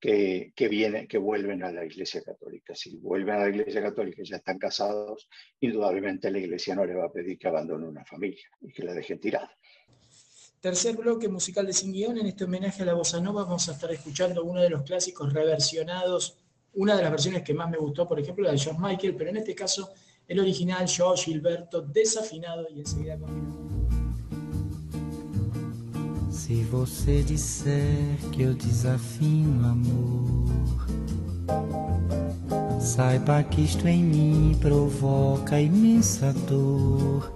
que, que, viene, que vuelven a la Iglesia Católica. Si vuelven a la Iglesia Católica y ya están casados, indudablemente la Iglesia no le va a pedir que abandone una familia y que la dejen tirada. Tercer bloque musical de Sin Guión. En este homenaje a la bossa nova vamos a estar escuchando uno de los clásicos reversionados, una de las versiones que más me gustó, por ejemplo, la de George Michael, pero en este caso el original yo, Gilberto, desafinado y enseguida continuamos. Se você disser que eu desafino amor, saiba que isto em mim provoca imensa dor.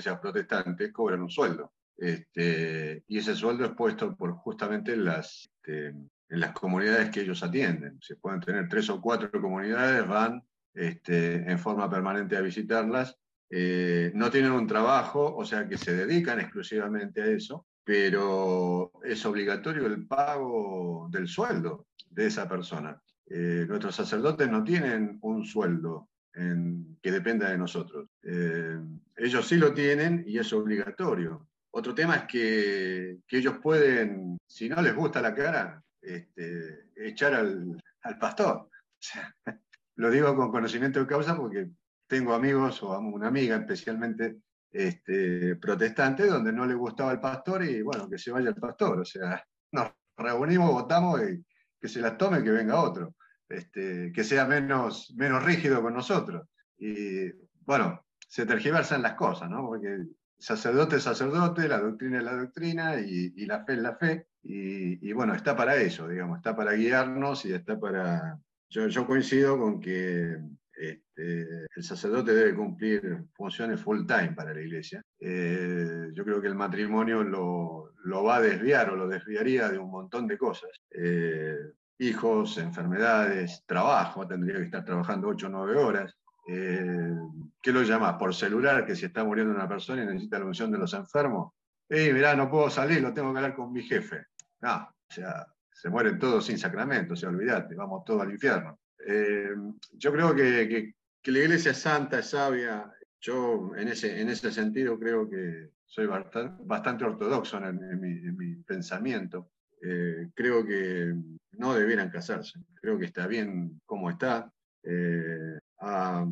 Iglesias protestantes cobran un sueldo. Este, y ese sueldo es puesto por justamente las, este, en las comunidades que ellos atienden. Se pueden tener tres o cuatro comunidades, van este, en forma permanente a visitarlas. Eh, no tienen un trabajo, o sea que se dedican exclusivamente a eso, pero es obligatorio el pago del sueldo de esa persona. Eh, nuestros sacerdotes no tienen un sueldo en- que dependa de nosotros. Eh, ellos sí lo tienen y es obligatorio. Otro tema es que, que ellos pueden, si no les gusta la cara, este, echar al, pastor. Lo digo con conocimiento de causa porque tengo amigos o una amiga especialmente este, protestante donde no le gustaba el pastor y bueno, que se vaya el pastor. O sea, nos reunimos, votamos y que se las tome, que venga otro. Este, que sea menos, menos rígido con nosotros. Y bueno, se tergiversan las cosas, ¿no? Porque sacerdote es sacerdote, la doctrina es la doctrina y, la fe es la fe. Y, y, bueno, está para eso, digamos, está para guiarnos y está para... Yo, yo coincido con que este, el sacerdote debe cumplir funciones full time para la iglesia. Eh, yo creo que el matrimonio lo, lo, va a desviar o lo desviaría de un montón de cosas. Eh, hijos, enfermedades, trabajo, tendría que estar trabajando 8 o 9 horas. Eh, ¿Qué lo llamas? Por celular, que si está muriendo una persona y necesita la unción de los enfermos. ¡Ey, mirá, no puedo salir, lo tengo que hablar con mi jefe! No, o sea, se mueren todos sin sacramento, o sea, olvídate, vamos todos al infierno. Eh, yo creo que, que, la iglesia es santa, es sabia. Yo, en ese, en ese sentido, creo que soy bastante, ortodoxo en, en mi pensamiento. Eh, creo que no debieran casarse. Creo que está bien como está. Eh, ha,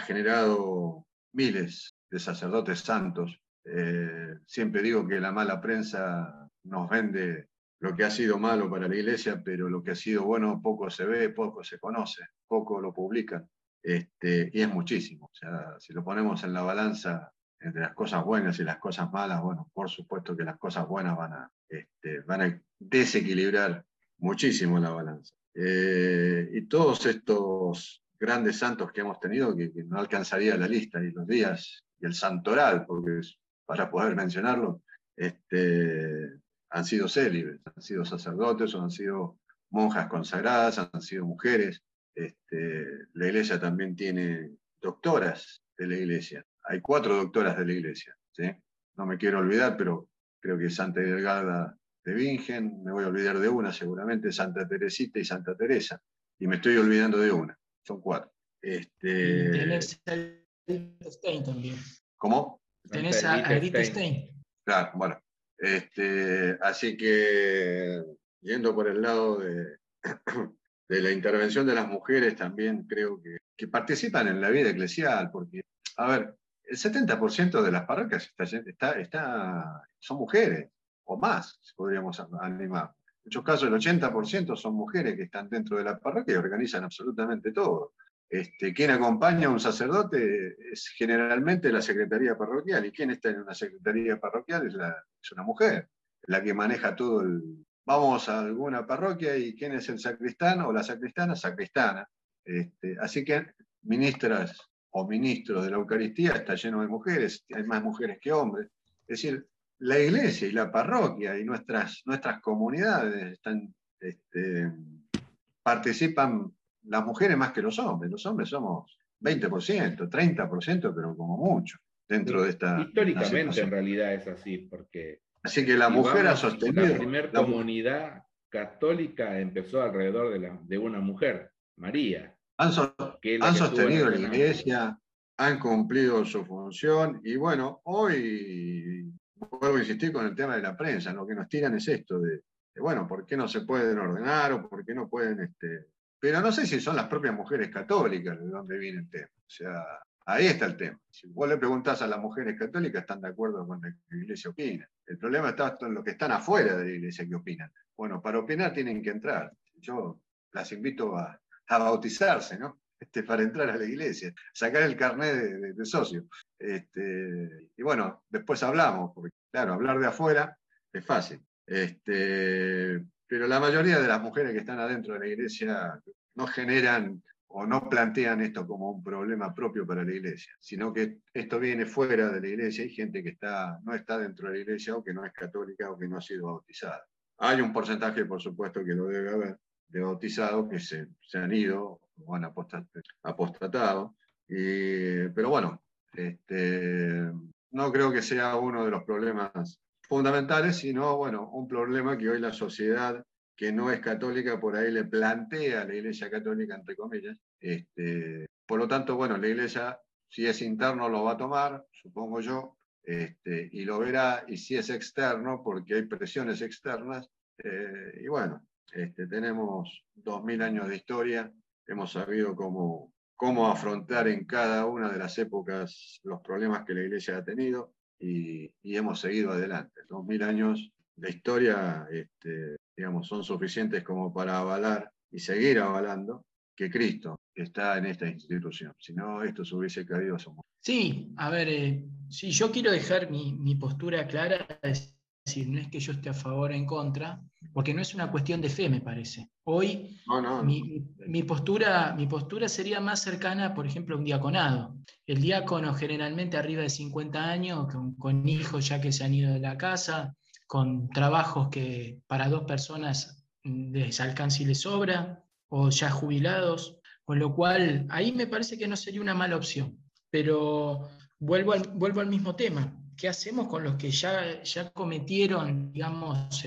generado miles de sacerdotes santos. Eh, siempre digo que la mala prensa nos vende lo que ha sido malo para la iglesia, pero lo que ha sido bueno poco se ve, poco se conoce, poco lo publican. Este, y es muchísimo. Si lo ponemos en la balanza entre las cosas buenas y las cosas malas, bueno, por supuesto que las cosas buenas van a, este, van a desequilibrar muchísimo la balanza. Eh, y todos estos grandes santos que hemos tenido, que, no alcanzaría la lista, y los días, y el santoral, porque es, para poder mencionarlo, este, han sido célibes, han sido sacerdotes o han sido monjas consagradas, han sido mujeres. Este, la iglesia también tiene doctoras de la iglesia. Hay cuatro doctoras de la iglesia. ¿sí? No me quiero olvidar, pero creo que Santa Delgada de Bingen, me voy a olvidar de una seguramente, Santa Teresita y Santa Teresa, y me estoy olvidando de una, son cuatro. Este... Tenés a Edith Stein también. ¿Cómo? Tenés a, a Edith Stein. Claro, bueno. Este, así que, yendo por el lado de, de la intervención de las mujeres, también creo que, que participan en la vida eclesial, porque, a ver, el 70% de las parroquias está, está, está, son mujeres o más, podríamos animar. En muchos casos, el 80% son mujeres que están dentro de la parroquia y organizan absolutamente todo. Este, quien acompaña a un sacerdote es generalmente la secretaría parroquial, y quien está en una secretaría parroquial es, la, es una mujer, la que maneja todo el... Vamos a alguna parroquia y quién es el sacristán o la sacristana, sacristana. Este, así que ministras o ministros de la Eucaristía está lleno de mujeres, hay más mujeres que hombres. Es decir, la iglesia y la parroquia y nuestras, nuestras comunidades están, este, participan las mujeres más que los hombres. Los hombres somos 20%, 30%, pero como mucho dentro de esta. Históricamente, en realidad es así, porque. Así que la mujer ha sostenido. La primera comunidad católica empezó alrededor de, la, de una mujer, María. Han, han sostenido la iglesia, han cumplido su función y bueno, hoy vuelvo a insistir con el tema de la prensa, lo que nos tiran es esto de, bueno, ¿por qué no se pueden ordenar o por qué no pueden... Este... Pero no sé si son las propias mujeres católicas de dónde viene el tema. O sea, ahí está el tema. Si vos le preguntás a las mujeres católicas, están de acuerdo con lo que la iglesia opina. El problema está en los que están afuera de la iglesia que opinan. Bueno, para opinar tienen que entrar. Yo las invito a, a bautizarse, ¿no? Este, para entrar a la iglesia, sacar el carnet de, socio. Este, y bueno, después hablamos, porque claro, hablar de afuera es fácil. Este, pero la mayoría de las mujeres que están adentro de la iglesia no generan o no plantean esto como un problema propio para la iglesia, sino que esto viene fuera de la iglesia. Hay gente que está, no está dentro de la iglesia o que no es católica o que no ha sido bautizada. Hay un porcentaje, por supuesto, que lo debe haber, de bautizados que se, se han ido o han apostatado. Y, pero bueno, este, no creo que sea uno de los problemas fundamentales, sino bueno, un problema que hoy la sociedad que no es católica por ahí le plantea a la Iglesia Católica, entre comillas. Este, por lo tanto, bueno, la Iglesia, si es interno, lo va a tomar, supongo yo, este, y lo verá, y si es externo, porque hay presiones externas, eh, y bueno, este, tenemos dos mil años de historia, hemos sabido cómo, cómo afrontar en cada una de las épocas los problemas que la Iglesia ha tenido y, hemos seguido adelante. Dos mil años de historia, este, digamos, son suficientes como para avalar y seguir avalando que Cristo está en esta institución. Si no, esto se hubiese caído a su Sí, a ver, eh, si yo quiero dejar mi, mi postura clara, es decir, no es que yo esté a favor o en contra, porque no es una cuestión de fe, me parece. Hoy Mi, postura, mi postura sería más cercana, por ejemplo, a un diaconado. El diácono generalmente arriba de 50 años, con, hijos ya que se han ido de la casa, con trabajos que para dos personas les alcanza y les sobra, o ya jubilados, con lo cual ahí me parece que no sería una mala opción. Pero vuelvo al, vuelvo al mismo tema. ¿Qué hacemos con los que ya, ya cometieron, digamos,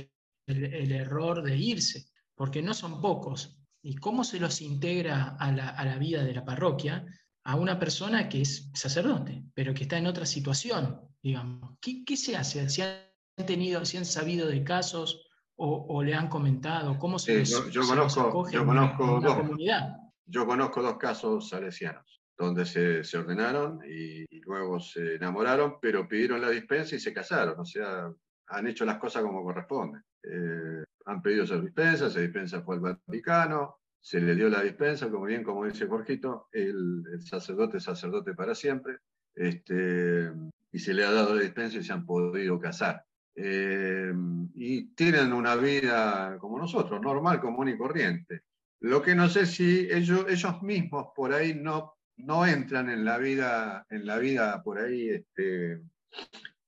el, error de irse, porque no son pocos. ¿Y cómo se los integra a la, vida de la parroquia a una persona que es sacerdote, pero que está en otra situación, digamos? ¿Qué, se hace? ¿Si han tenido, si han sabido de casos o, le han comentado? ¿Cómo se, yo, conozco, yo conozco dos, comunidad? Yo conozco dos casos salesianos donde se, se ordenaron y, luego se enamoraron, pero pidieron la dispensa y se casaron. O sea, han hecho las cosas como corresponden. Eh, han pedido esa dispensa, esa dispensa fue al Vaticano, se le dio la dispensa, como bien como dice Jorgito, el, sacerdote es sacerdote para siempre, este, y se le ha dado la dispensa y se han podido casar. Eh, y tienen una vida como nosotros, normal, común y corriente. Lo que no sé si ellos, ellos mismos por ahí no, no entran en la vida, en la vida por ahí este,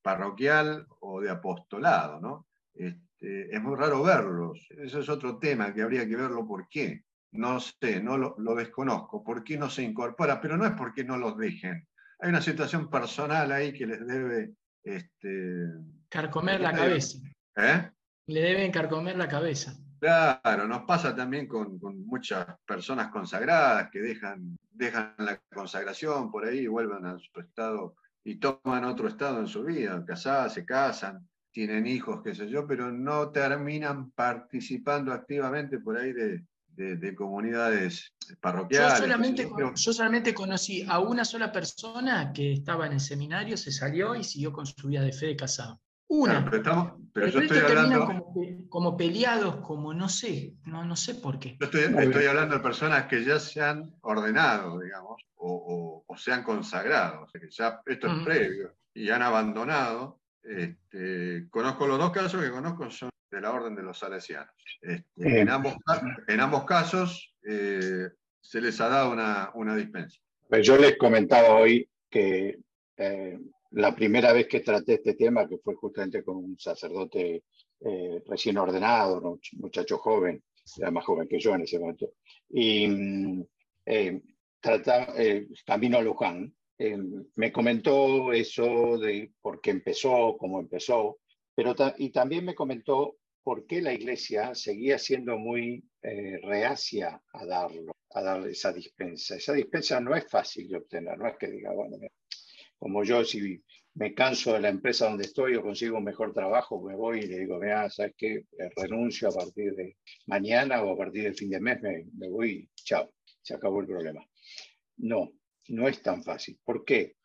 parroquial o de apostolado, ¿no? Este, es muy raro verlos. Ese es otro tema que habría que verlo por qué. No sé, no lo, desconozco. ¿Por qué no se incorpora? Pero no es porque no los dejen. Hay una situación personal ahí que les debe... Este, carcomer la cabeza. ¿Eh? Le deben carcomer la cabeza. Claro, nos pasa también con, con, muchas personas consagradas que dejan, dejan la consagración por ahí y vuelven a su estado y toman otro estado en su vida, casadas, se casan, tienen hijos, qué sé yo, pero no terminan participando activamente por ahí de, comunidades parroquiales. Yo solamente, yo solamente conocí a una sola persona que estaba en el seminario, se salió y siguió con su vida de fe de casado. Una. pero, yo estoy hablando. Como, como, peleados, como no sé, no, no sé por qué. Yo estoy, hablando de personas que ya se han ordenado, digamos, o, se han consagrado, o sea que ya esto es previo, y han abandonado. Este, conozco los dos casos que conozco son de la orden de los salesianos. Este, en, ambos, en ambos casos eh, se les ha dado una, una dispensa. Yo les comentaba hoy que eh, la primera vez que traté este tema, que fue justamente con un sacerdote eh, recién ordenado, un muchacho joven, era más joven que yo en ese momento, y mm, eh, trataba, eh, Camino a Luján, eh, me comentó eso de por qué empezó, cómo empezó, pero y también me comentó por qué la iglesia seguía siendo muy reacia a darlo, a dar esa dispensa. Esa dispensa no es fácil de obtener, no es que diga, bueno, como yo si me canso de la empresa donde estoy o consigo un mejor trabajo, me voy y le digo, mira, ¿sabes qué? Renuncio a partir de mañana o a partir del fin de mes, me, me voy, chao, se acabó el problema. No, no es tan fácil. ¿Por qué?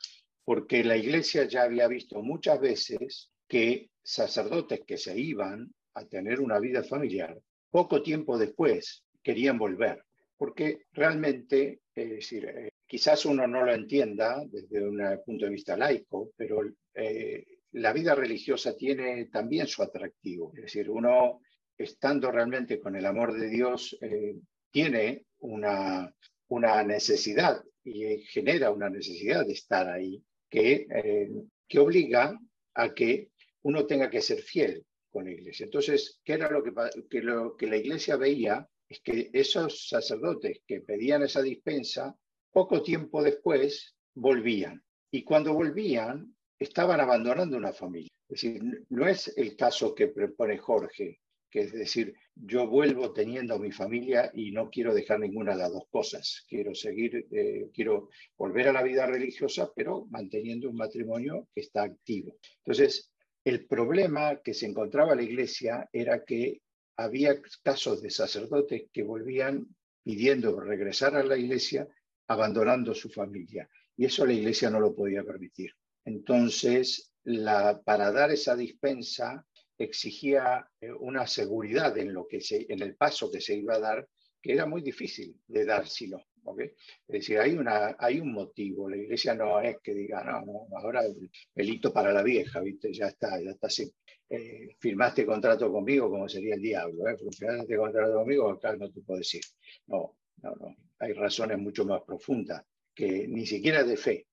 Porque la iglesia ya había visto muchas veces que sacerdotes que se iban a tener una vida familiar, poco tiempo después querían volver, porque realmente, es decir, eh, quizás uno no lo entienda desde un punto de vista laico, pero eh, la vida religiosa tiene también su atractivo. Es decir, uno estando realmente con el amor de Dios, eh, tiene una, una necesidad y genera una necesidad de estar ahí que, eh, que obliga a que uno tenga que ser fiel con la iglesia. Entonces, ¿qué era lo que, que, lo que la iglesia veía? Es que esos sacerdotes que pedían esa dispensa poco tiempo después volvían. Y cuando volvían, estaban abandonando una familia. Es decir, no es el caso que propone Jorge, que es decir, yo vuelvo teniendo mi familia y no quiero dejar ninguna de las dos cosas. Quiero seguir, eh, quiero volver a la vida religiosa, pero manteniendo un matrimonio que está activo. Entonces, el problema que se encontraba la iglesia era que había casos de sacerdotes que volvían pidiendo regresar a la iglesia abandonando su familia. Y eso la iglesia no lo podía permitir. Entonces, la, para dar esa dispensa exigía eh, una seguridad en, lo que se, en el paso que se iba a dar, que era muy difícil de no. ¿okay? Es decir, hay, una, hay un motivo. La iglesia no es que diga, no, no ahora el pelito para la vieja, ¿viste? ya está, ya está así. Eh, firmaste contrato conmigo como sería el diablo, ¿eh? firmaste contrato conmigo, acá no te puedo decir. No, no, no hay razones mucho más profundas, que ni siquiera de fe,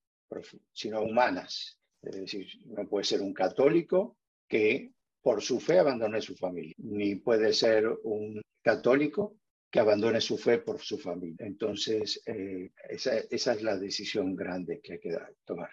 sino humanas. Es decir, no puede ser un católico que por su fe abandone su familia, ni puede ser un católico que abandone su fe por su familia. Entonces, eh, esa, es la decisión grande que hay que tomar.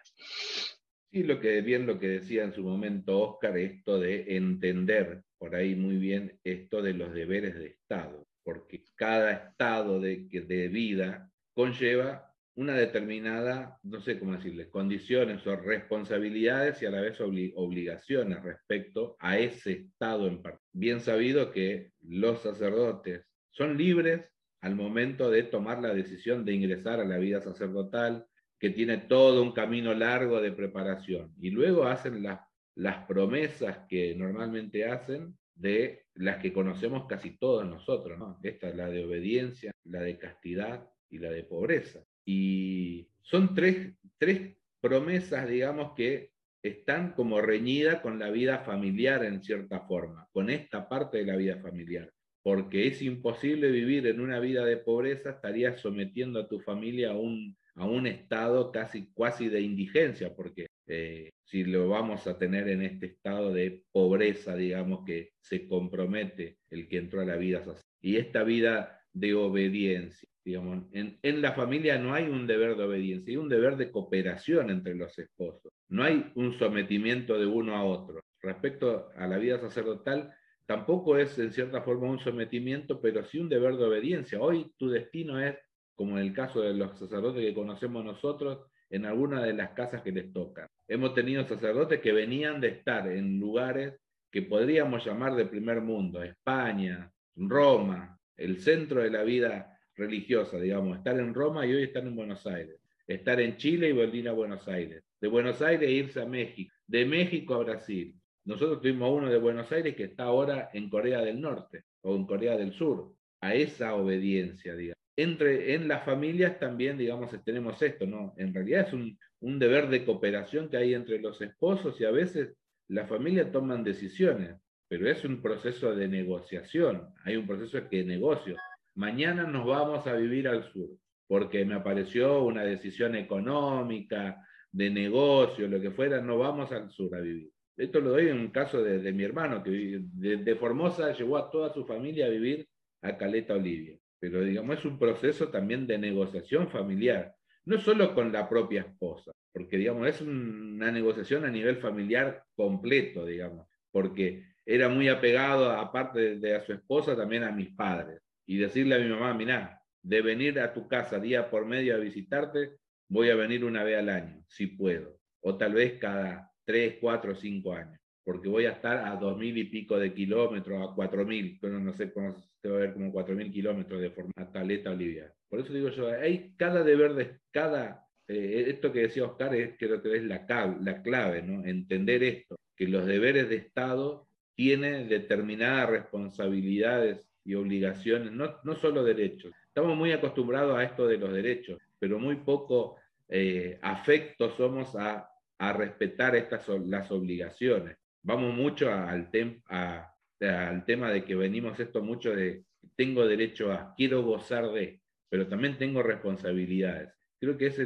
Sí, lo que bien lo que decía en su momento Oscar, esto de entender por ahí muy bien esto de los deberes de Estado porque cada estado de, de vida conlleva una determinada, no sé cómo decirles, condiciones o responsabilidades y a la vez obligaciones respecto a ese estado en particular. Bien sabido que los sacerdotes son libres al momento de tomar la decisión de ingresar a la vida sacerdotal, que tiene todo un camino largo de preparación, y luego hacen las, las promesas que normalmente hacen de las que conocemos casi todos nosotros, ¿no? Esta es la de obediencia, la de castidad y la de pobreza. Y son tres, tres promesas, digamos, que están como reñidas con la vida familiar en cierta forma, con esta parte de la vida familiar, porque es imposible vivir en una vida de pobreza, estarías sometiendo a tu familia a un, a un estado casi, casi de indigencia, porque eh, si lo vamos a tener en este estado de pobreza, digamos, que se compromete el que entró a la vida social. Y esta vida de obediencia, digamos, en, en la familia no hay un deber de obediencia, hay un deber de cooperación entre los esposos. No hay un sometimiento de uno a otro. Respecto a la vida sacerdotal, tampoco es en cierta forma un sometimiento, pero sí un deber de obediencia. Hoy tu destino es, como en el caso de los sacerdotes que conocemos nosotros, en alguna de las casas que les tocan. Hemos tenido sacerdotes que venían de estar en lugares que podríamos llamar de primer mundo, España, Roma, el centro de la vida religiosa, digamos, estar en Roma y hoy están en Buenos Aires, estar en Chile y volver a Buenos Aires, de Buenos Aires irse a México, de México a Brasil. Nosotros tuvimos uno de Buenos Aires que está ahora en Corea del Norte o en Corea del Sur, a esa obediencia, digamos entre, en las familias también, digamos, tenemos esto, ¿no? En realidad es un, un deber de cooperación que hay entre los esposos y a veces la familia toman decisiones, pero es un proceso de negociación, hay un proceso de negocio. Mañana nos vamos a vivir al sur porque me apareció una decisión económica, de negocio, lo que fuera, no vamos al sur a vivir. Esto lo doy en un caso de, mi hermano, que de, Formosa llevó a toda su familia a vivir a Caleta Olivia. Pero digamos, es un proceso también de negociación familiar, no solo con la propia esposa, porque digamos, es una negociación a nivel familiar completo, digamos, porque era muy apegado, aparte de, a su esposa, también a mis padres. Y decirle a mi mamá, mira, de venir a tu casa día por medio a visitarte, voy a venir una vez al año, si puedo. O tal vez cada tres, cuatro, cinco años, porque voy a estar a dos mil y pico de kilómetros, a cuatro mil, pero no sé cómo se va a ver como cuatro mil kilómetros de forma taleta Olivia. Por eso digo yo, hay cada deber de cada, eh, esto que decía Oscar es, creo que es la, la clave, ¿no? Entender esto, que los deberes de Estado tienen determinadas responsabilidades y obligaciones, no, no solo derechos. Estamos muy acostumbrados a esto de los derechos, pero muy poco eh, afectos somos a a respetar estas las obligaciones. Vamos mucho al, al tema de que venimos esto mucho de tengo derecho a, quiero gozar de, pero también tengo responsabilidades. Creo que es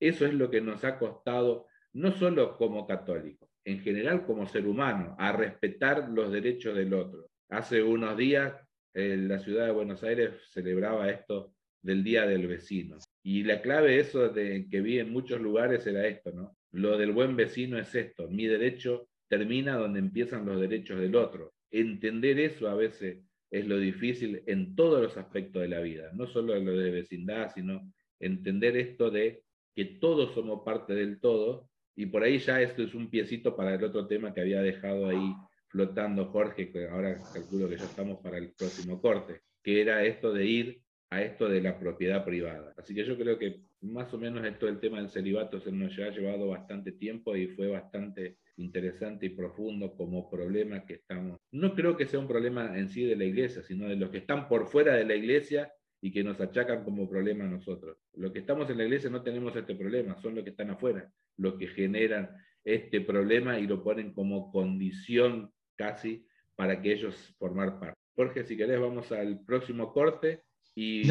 eso es lo que nos ha costado, no solo como católicos, en general como ser humano, a respetar los derechos del otro. Hace unos días en la ciudad de Buenos Aires celebraba esto del Día del Vecino. Y la clave eso de que vi en muchos lugares era esto, ¿no? Lo del buen vecino es esto, mi derecho termina donde empiezan los derechos del otro. Entender eso a veces es lo difícil en todos los aspectos de la vida, no solo en lo de vecindad, sino entender esto de que todos somos parte del todo, y por ahí ya esto es un piecito para el otro tema que había dejado ahí flotando Jorge, que ahora calculo que ya estamos para el próximo corte, que era esto de ir a esto de la propiedad privada. Así que yo creo que más o menos esto del tema del celibato se nos ha llevado bastante tiempo y fue bastante interesante y profundo como problema que estamos. No creo que sea un problema en sí de la iglesia, sino de los que están por fuera de la iglesia y que nos achacan como problema a nosotros. Los que estamos en la iglesia no tenemos este problema, son los que están afuera, los que generan este problema y lo ponen como condición casi para que ellos formar parte. Jorge, si querés, vamos al próximo corte y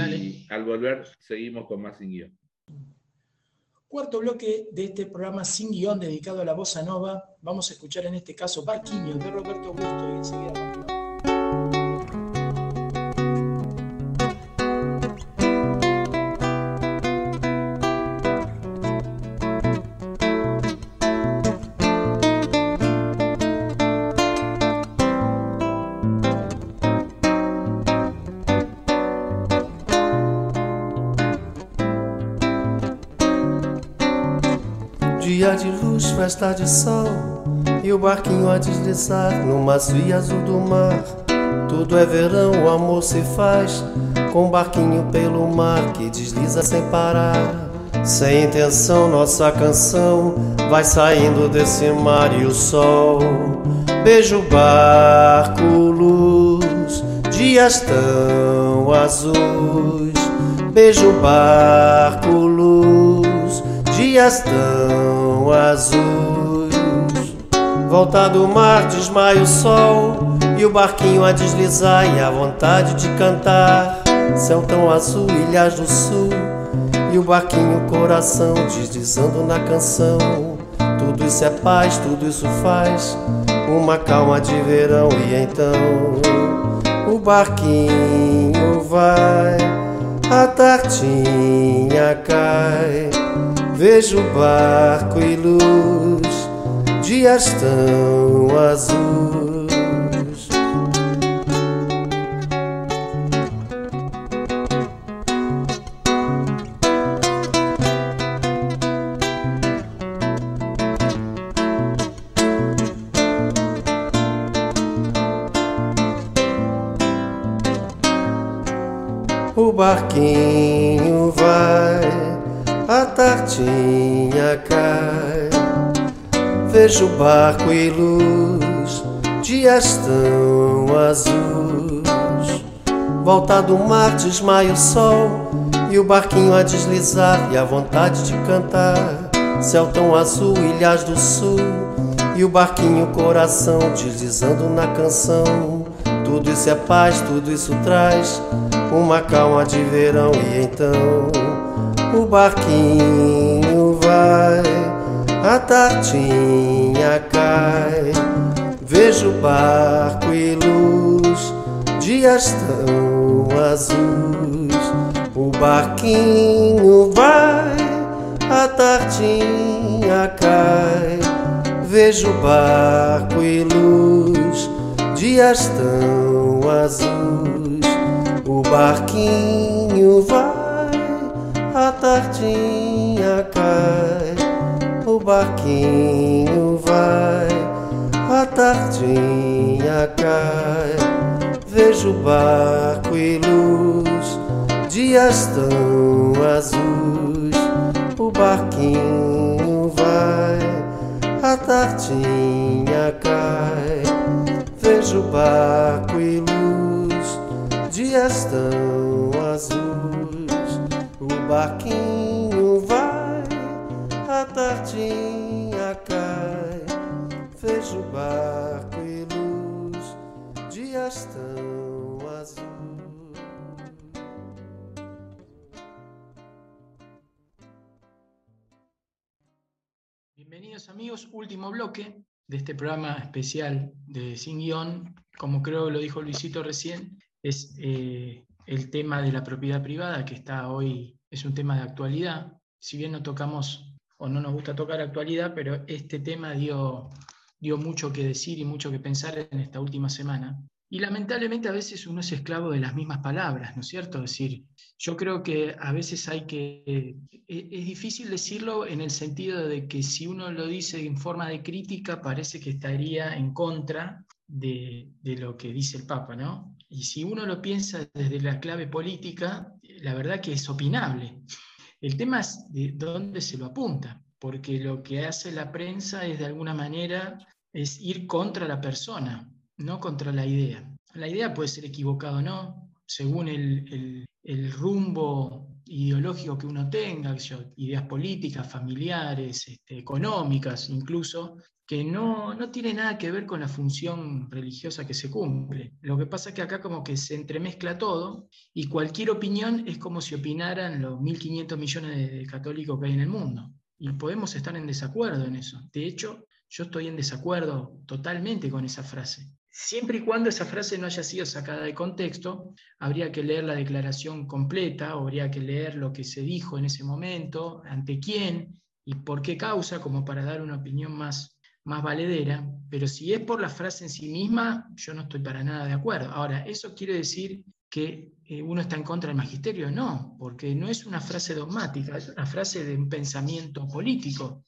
al volver seguimos con más sin guion. Cuarto bloque de este programa sin guion dedicado a la bossa nova. Vamos a escuchar en este caso Barquiño de Roberto Augusto y enseguida festa de sol e o barquinho a deslizar no macio azul do mar. Tudo é verão, o amor se faz com o barquinho pelo mar que desliza sem parar. Sem intenção, nossa canção vai saindo desse mar e o sol. Beijo barco, luz, dias tão azuis. Beijo barco, dias tão azuis. Volta do mar, desmaia o sol E o barquinho a deslizar e a vontade de cantar. Céu tão azul, ilhas do sul E o barquinho, coração deslizando na canção. Tudo isso é paz, tudo isso faz Uma calma de verão e então O barquinho vai A tartinha cai Vejo barco e luz dias tão azuis. O barquinho a tartinha cai vejo barco e luz, dias tão azuis. Volta do mar, desmaia o sol, e o barquinho a deslizar, e a vontade de cantar. Céu tão azul, ilhas do sul, e o barquinho, coração, deslizando na canção. Tudo isso é paz, tudo isso traz uma calma de verão, e então o barquinho vai a tartinha cai, vejo barco e luz, dias tão azuis. O barquinho vai, a tartinha cai, vejo barco e luz, dias tão azuis. O barquinho vai, a tartinha cai o barquinho vai, a tardinha cai. Vejo barco e luz, dias tão azuis. O barquinho vai, a tardinha cai. Vejo barco e luz, dias tão barquinho vai, a tardinha cai. Vejo barco e luz, dias tão azuis. Bienvenidos amigos, último bloque de este programa especial de Sin Guión. Como creo lo dijo Luisito recién, es eh, el tema de la propiedad privada que está hoy, es un tema de actualidad. Si bien no tocamos o no nos gusta tocar actualidad, pero este tema dio, dio mucho que decir y mucho que pensar en esta última semana. Y lamentablemente a veces uno es esclavo de las mismas palabras, ¿no es cierto? Es decir, yo creo que a veces hay que... e- Es difícil decirlo en el sentido de que si uno lo dice en forma de crítica parece que estaría en contra de, de lo que dice el Papa, ¿no? Y si uno lo piensa desde la clave política, la verdad que es opinable. El tema es de dónde se lo apunta, porque lo que hace la prensa es de alguna manera es ir contra la persona, no contra la idea. La idea puede ser equivocada o no, según el, el- rumbo ideológico que uno tenga, ideas políticas, familiares, este, económicas incluso, que no, no tiene nada que ver con la función religiosa que se cumple. Lo que pasa es que acá como que se entremezcla todo y cualquier opinión es como si opinaran los 1.500 millones de, católicos que hay en el mundo. Y podemos estar en desacuerdo en eso. De hecho, yo estoy en desacuerdo totalmente con esa frase. Siempre y cuando esa frase no haya sido sacada de contexto, habría que leer la declaración completa, habría que leer lo que se dijo en ese momento, ante quién y por qué causa, como para dar una opinión más, más valedera. Pero si es por la frase en sí misma, yo no estoy para nada de acuerdo. Ahora, ¿eso quiere decir que eh, uno está en contra del magisterio? No, porque no es una frase dogmática, es una frase de un pensamiento político,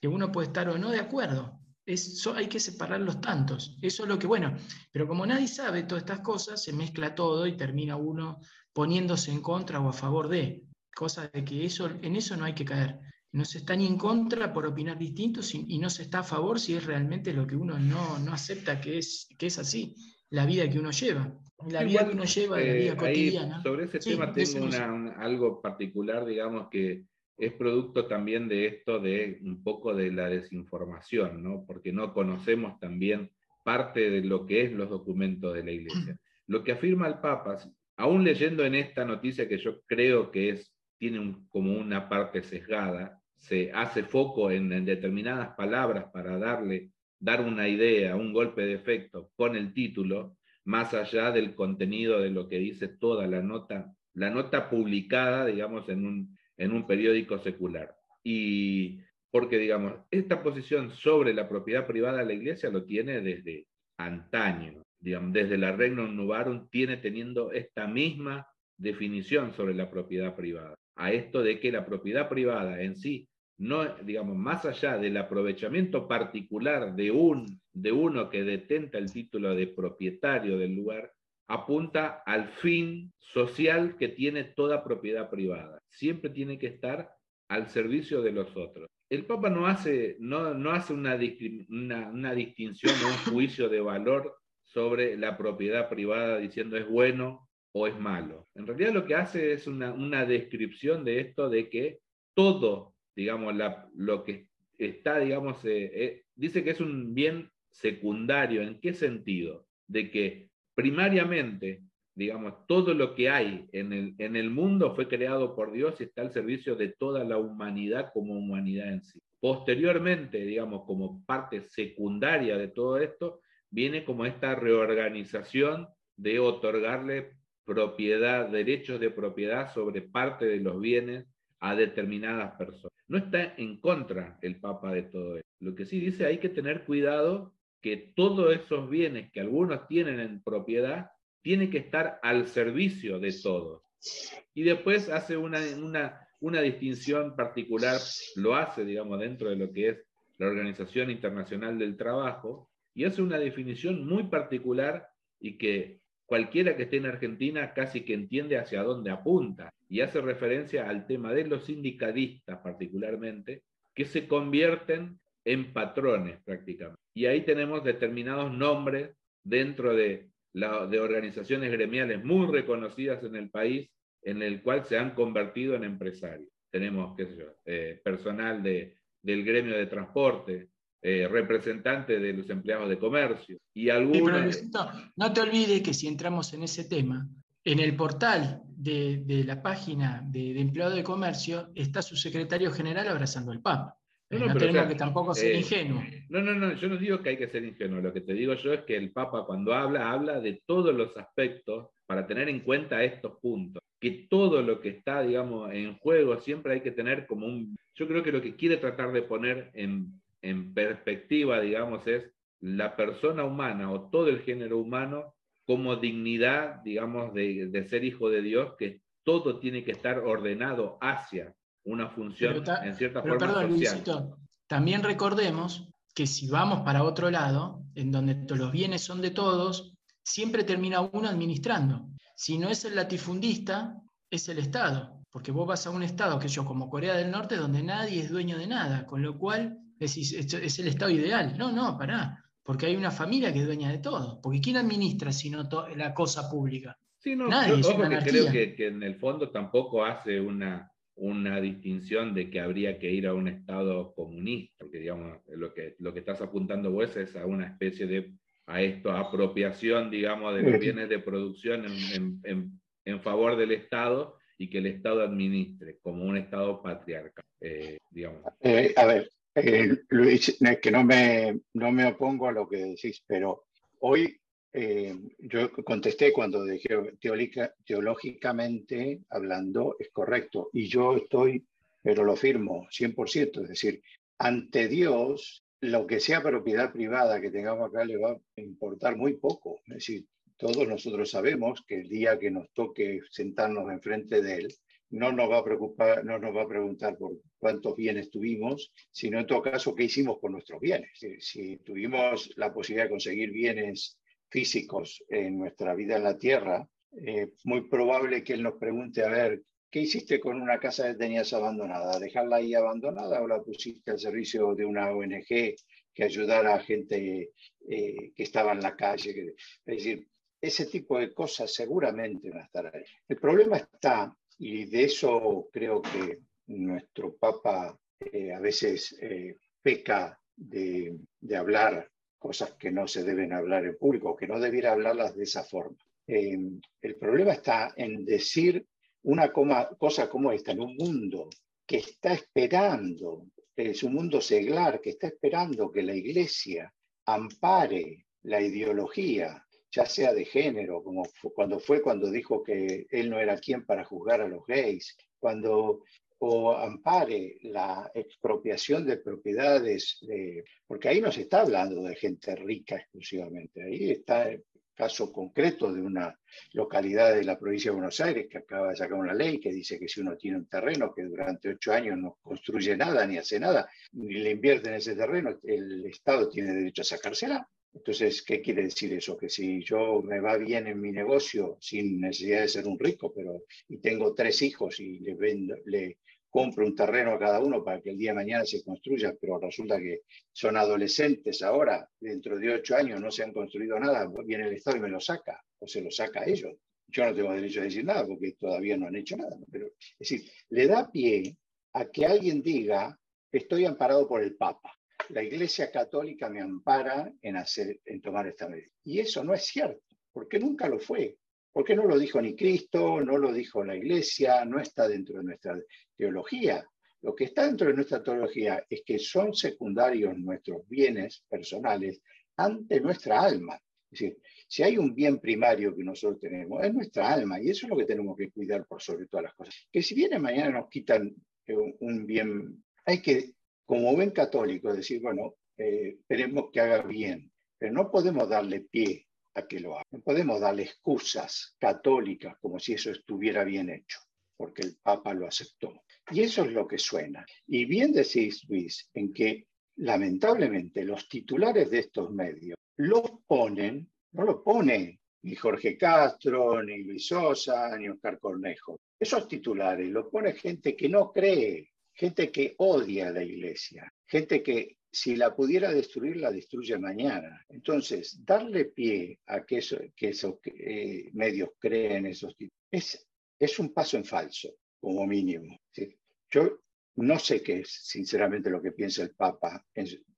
que uno puede estar o no de acuerdo. Eso hay que separar los tantos. Eso es lo que, bueno, pero como nadie sabe todas estas cosas, se mezcla todo y termina uno poniéndose en contra o a favor de. Cosa de que eso, en eso no hay que caer. No se está ni en contra por opinar distinto si- y no se está a favor si es realmente lo que uno no, no acepta que es, que es así, la vida que uno lleva. La vida que uno lleva, la eh, vida ahí, cotidiana. sobre ese Sí, tema tengo una- un- algo particular, digamos, que es producto también de esto de un poco de la desinformación, ¿no? Porque no conocemos también parte de lo que es los documentos de la Iglesia. Lo que afirma el Papa, aún leyendo en esta noticia que yo creo que es, tiene un- como una parte sesgada, se hace foco en, determinadas palabras para darle, dar una idea, un golpe de efecto con el título, más allá del contenido de lo que dice toda la nota, la nota publicada, digamos, en un, en un periódico secular. Y porque, digamos, esta posición sobre la propiedad privada de la iglesia lo tiene desde antaño, digamos, desde la Regnum Novarum tiene teniendo esta misma definición sobre la propiedad privada. A esto de que la propiedad privada en sí no, digamos, más allá del aprovechamiento particular de, un, de uno que detenta el título de propietario del lugar, apunta al fin social que tiene toda propiedad privada. Siempre tiene que estar al servicio de los otros. El Papa no hace, no, no hace una, una, una distinción o un juicio de valor sobre la propiedad privada diciendo es bueno o es malo. En realidad lo que hace es una, una descripción de esto de que todo, digamos, la- lo que está, digamos, eh, eh, dice que es un bien secundario. ¿En qué sentido? De que primariamente, digamos, todo lo que hay en el, en el mundo fue creado por Dios y está al servicio de toda la humanidad como humanidad en sí. Posteriormente, digamos, como parte secundaria de todo esto, viene como esta reorganización de otorgarle propiedad, derechos de propiedad sobre parte de los bienes a determinadas personas. No está en contra el Papa de todo esto. Lo que sí dice hay que tener cuidado que todos esos bienes que algunos tienen en propiedad tienen que estar al servicio de todos. Y después hace una, una, una distinción particular, lo hace, digamos, dentro de lo que es la Organización Internacional del Trabajo, y hace una definición muy particular y que cualquiera que esté en Argentina casi que entiende hacia dónde apunta, y hace referencia al tema de los sindicalistas particularmente, que se convierten en patrones prácticamente. Y ahí tenemos determinados nombres dentro de, organizaciones gremiales muy reconocidas en el país, en el cual se han convertido en empresarios. Tenemos, qué sé yo, eh, personal de, del gremio de transporte, eh, representante de los empleados de comercio y no, te olvides que si entramos en ese tema, en el portal de, de la página de, de empleado de comercio está su secretario general abrazando al Papa. No, tenemos que tampoco ser eh, ingenuo. No, no, no, yo no digo que hay que ser ingenuo. Lo que te digo yo es que el Papa cuando habla, habla de todos los aspectos para tener en cuenta estos puntos. Que todo lo que está, digamos, en juego siempre hay que tener como un... Yo creo que lo que quiere tratar de poner en, en perspectiva, digamos, es la persona humana o todo el género humano como dignidad, digamos, de, de ser hijo de Dios, que todo tiene que estar ordenado hacia una función en cierta forma perdón, social. también recordemos que si vamos para otro lado, en donde los bienes son de todos, siempre termina uno administrando. Si no es el latifundista, es el Estado, porque vos vas a un Estado que yo, como Corea del Norte, donde nadie es dueño de nada, con lo cual decís, es el Estado ideal. No, no, pará, porque hay una familia que es dueña de todo, porque ¿quién administra si no la cosa pública? Sí, no, Nadie, yo, creo que, que en el fondo tampoco hace una, una distinción de que habría que ir a un Estado comunista, porque digamos, lo que, lo que estás apuntando vos es a una especie de, a esto, apropiación, digamos, de los bienes de producción en, en, en, favor del Estado y que el Estado administre como un Estado patriarcal, eh, digamos. Eh, a ver, eh, Luis, que no me, no me opongo a lo que decís, pero hoy eh, yo contesté cuando dije teológicamente hablando es correcto y yo estoy, pero lo firmo 100%, es decir, ante Dios lo que sea propiedad privada que tengamos acá le va a importar muy poco. Es decir, todos nosotros sabemos que el día que nos toque sentarnos enfrente de Él, no nos va a preocupar, no nos va a preguntar por cuántos bienes tuvimos, sino en todo caso qué hicimos con nuestros bienes. Si tuvimos la posibilidad de conseguir bienes físicos en nuestra vida en la Tierra, es eh, muy probable que Él nos pregunte, a ver, ¿qué hiciste con una casa que tenías abandonada? ¿Dejarla ahí abandonada o la pusiste al servicio de una ONG que ayudara a gente eh, que estaba en la calle? Es decir, ese tipo de cosas seguramente van a estar ahí. El problema está, y de eso creo que nuestro Papa eh, a veces peca de, hablar cosas que no se deben hablar en público, que no debiera hablarlas de esa forma. Eh, el problema está en decir una cosa como esta, en un mundo que está esperando, es un mundo seglar, que está esperando que la iglesia ampare la ideología, ya sea de género, como cuando fue cuando dijo que él no era quien para juzgar a los gays, cuando o ampare la expropiación de propiedades, porque ahí no se está hablando de gente rica exclusivamente, ahí está el caso concreto de una localidad de la provincia de Buenos Aires que acaba de sacar una ley que dice que si uno tiene un terreno que durante ocho años no construye nada ni hace nada, ni le invierte en ese terreno, el Estado tiene derecho a sacársela. Entonces, ¿qué quiere decir eso? Que si yo me va bien en mi negocio sin necesidad de ser un rico, pero y tengo tres hijos y le, vendo, le compro un terreno a cada uno para que el día de mañana se construya, pero resulta que son adolescentes ahora, dentro de ocho años no se han construido nada, viene el Estado y me lo saca, o se lo saca a ellos. Yo no tengo derecho a decir nada porque todavía no han hecho nada. Pero, es decir, le da pie a que alguien diga, estoy amparado por el Papa. La Iglesia Católica me ampara en, hacer, en tomar esta medida. Y eso no es cierto, porque nunca lo fue. Porque no lo dijo ni Cristo, no lo dijo la Iglesia, no está dentro de nuestra teología. Lo que está dentro de nuestra teología es que son secundarios nuestros bienes personales ante nuestra alma. Es decir, si hay un bien primario que nosotros tenemos, es nuestra alma, y eso es lo que tenemos que cuidar por sobre todas las cosas. Que si viene mañana nos quitan eh, un, bien, hay que, como buen católico, decir, bueno, eh, esperemos que haga bien, pero no podemos darle pie a que lo haga. No podemos darle excusas católicas como si eso estuviera bien hecho, porque el Papa lo aceptó. Y eso es lo que suena. Y bien decís, Luis, en que lamentablemente los titulares de estos medios los ponen, no lo pone ni Jorge Castro, ni Luis Sosa, ni Oscar Cornejo. Esos titulares los pone gente que no cree, gente que odia a la iglesia, gente que si la pudiera destruir, la destruye mañana. Entonces, darle pie a que, esos eh, medios creen esos titulares es, un paso en falso, como mínimo. Yo no sé qué es, sinceramente, lo que piensa el Papa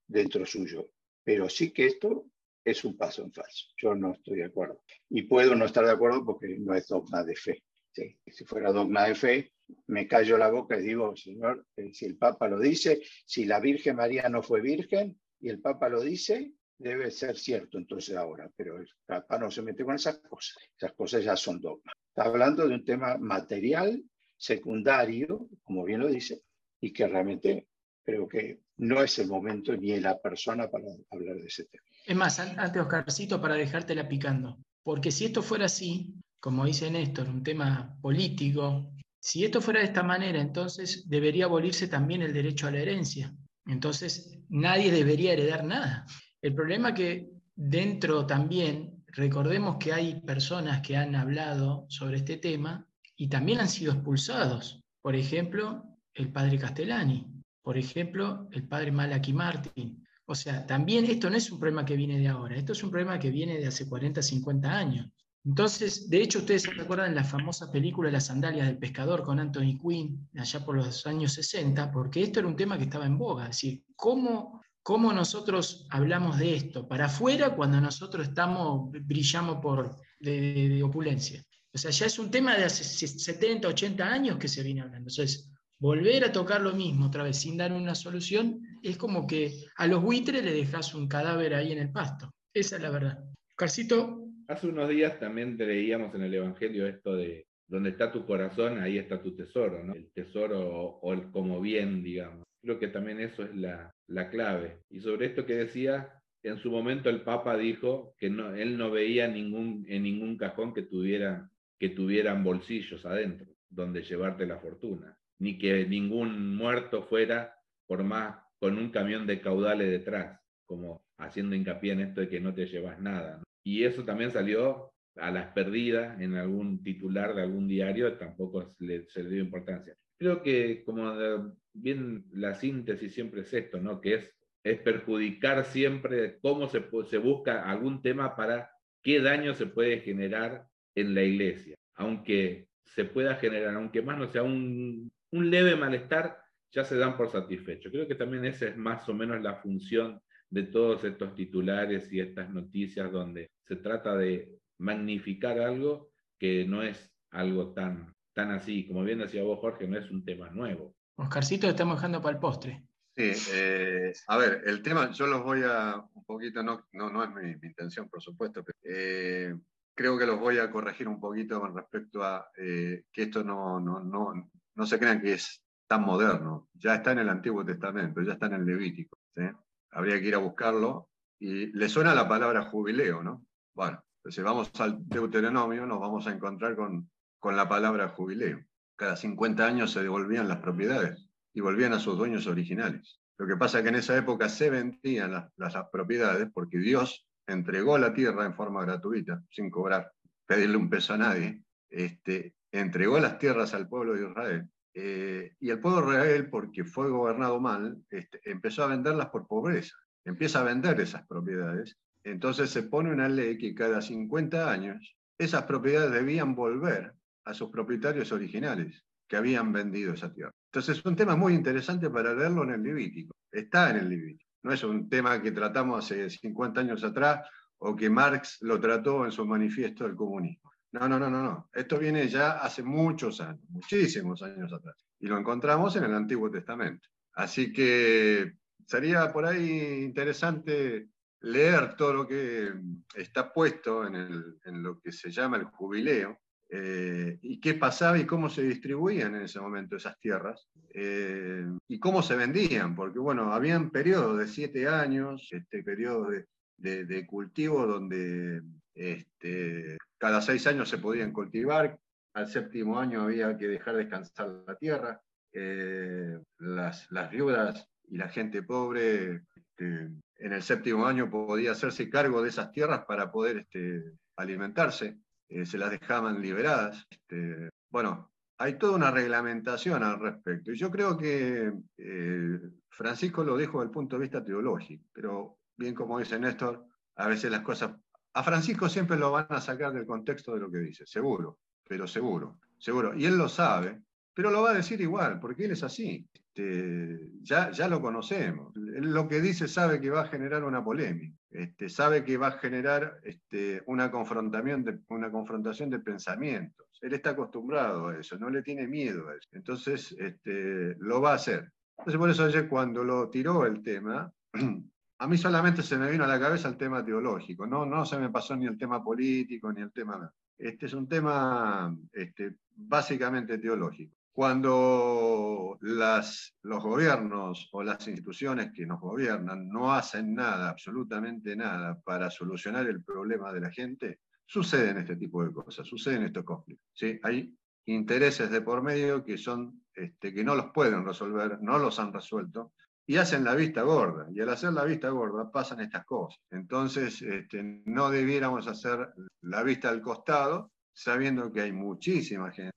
dentro suyo, pero sí que esto es un paso en falso. Yo no estoy de acuerdo. Y puedo no estar de acuerdo porque no es dogma de fe. Si fuera dogma de fe, me callo la boca y digo, Señor, eh, si el Papa lo dice, si la Virgen María no fue virgen y el Papa lo dice, debe ser cierto entonces ahora, pero el Papa no se mete con esas cosas. Esas cosas ya son dogmas. Está hablando de un tema material, secundario, como bien lo dice, y que realmente creo que no es el momento ni la persona para hablar de ese tema. Es más, antes, Oscarcito, para dejártela picando, porque si esto fuera así, como dice Néstor, un tema político, si esto fuera de esta manera, entonces debería abolirse también el derecho a la herencia. Entonces, nadie debería heredar nada. El problema es que dentro también, recordemos que hay personas que han hablado sobre este tema y también han sido expulsados. Por ejemplo, el padre Castellani, por ejemplo, el padre Malaki Martin. O sea, también esto no es un problema que viene de ahora, esto es un problema que viene de hace 40, 50 años. Entonces, de hecho, ustedes se acuerdan la famosa película Las sandalias del pescador con Anthony Quinn, allá por los años 60, porque esto era un tema que estaba en boga. Es decir, ¿cómo, cómo nosotros hablamos de esto para afuera cuando nosotros estamos, brillamos por, de, opulencia? O sea, ya es un tema de hace 70, 80 años que se viene hablando. Entonces, volver a tocar lo mismo otra vez sin dar una solución es como que a los buitres le dejas un cadáver ahí en el pasto. Esa es la verdad. Carcito, Hace unos días también leíamos en el Evangelio esto de donde está tu corazón, ahí está tu tesoro. El tesoro o el como bien, digamos. Creo que también eso es la, la clave. Y sobre esto que decía, en su momento el Papa dijo que él no veía ningún, en ningún cajón que, tuviera, que tuvieran bolsillos adentro, donde llevarte la fortuna, ni que ningún muerto fuera por más con un camión de caudales detrás, como haciendo hincapié en esto de que no te llevas nada. Y eso también salió a las perdidas en algún titular de algún diario, tampoco se le, dio importancia. Creo que como bien la síntesis siempre es esto, ¿no? Que es, es perjudicar siempre cómo se, se busca algún tema para qué daño se puede generar en la iglesia. Aunque se pueda generar, aunque más no sea un, un leve malestar, ya se dan por satisfecho. Creo que también esa es más o menos la función de todos estos titulares y estas noticias donde se trata de magnificar algo que no es algo tan, tan así. Como bien decía vos, Jorge, no es un tema nuevo. Oscarcito, estamos dejando para el postre. Sí, eh, a ver, el tema, yo los voy a un poquito, no, no, no es mi, intención, por supuesto, pero eh, creo que los voy a corregir un poquito con respecto a eh, que esto no, no, no, no se crean que es tan moderno. Ya está en el Antiguo Testamento, ya está en el Levítico. ¿sí? Habría que ir a buscarlo. Y le suena la palabra jubileo, ¿no? Bueno, si vamos al Deuteronomio, nos vamos a encontrar con, con la palabra jubileo. Cada 50 años se devolvían las propiedades y volvían a sus dueños originales. Lo que pasa es que en esa época se vendían las, las, propiedades porque Dios entregó la tierra en forma gratuita, sin cobrar, pedirle un peso a nadie. Este, entregó las tierras al pueblo de Israel eh, y el pueblo Israel, porque fue gobernado mal, este, empezó a venderlas por pobreza. Empieza a vender esas propiedades. Entonces se pone una ley que cada 50 años esas propiedades debían volver a sus propietarios originales que habían vendido esa tierra. Entonces es un tema muy interesante para leerlo en el Levítico. Está en el Levítico. No es un tema que tratamos hace 50 años atrás o que Marx lo trató en su manifiesto del comunismo. No, no, no, no, no. Esto viene ya hace muchos años, muchísimos años atrás. y lo encontramos en el Antiguo Testamento. Así que sería por ahí interesante leer todo lo que está puesto en, lo que se llama el jubileo, eh, y qué pasaba y cómo se distribuían en ese momento esas tierras, eh, y cómo se vendían, porque bueno, habían periodos de siete años, este periodo de, cultivo donde este, cada seis años se podían cultivar, al séptimo año había que dejar descansar la tierra, eh, las, viudas y la gente pobre este, en el séptimo año podía hacerse cargo de esas tierras para poder este, alimentarse, eh, se las dejaban liberadas. Este, bueno, hay toda una reglamentación al respecto. Y yo creo que eh, Francisco lo dijo desde el punto de vista teológico, pero bien como dice Néstor, a veces las cosas... A Francisco siempre lo van a sacar del contexto de lo que dice, seguro, pero seguro, seguro. Y él lo sabe, pero lo va a decir igual, porque él es así. Este, ya, ya lo conocemos. Lo que dice sabe que va a generar una polémica, este, sabe que va a generar este, una, confrontación de, una confrontación de pensamientos. Él está acostumbrado a eso, no le tiene miedo a eso. Entonces, este, lo va a hacer. Entonces, por eso ayer cuando lo tiró el tema, a mí solamente se me vino a la cabeza el tema teológico, no, no se me pasó ni el tema político, ni el tema... Este es un tema este, básicamente teológico. Cuando las, los gobiernos o las instituciones que nos gobiernan no hacen nada, absolutamente nada, para solucionar el problema de la gente, suceden este tipo de cosas, suceden estos conflictos. ¿sí? Hay intereses de por medio que, son, este, que no los pueden resolver, no los han resuelto, y hacen la vista gorda. Y al hacer la vista gorda pasan estas cosas. Entonces, este, no debiéramos hacer la vista al costado, sabiendo que hay muchísima gente,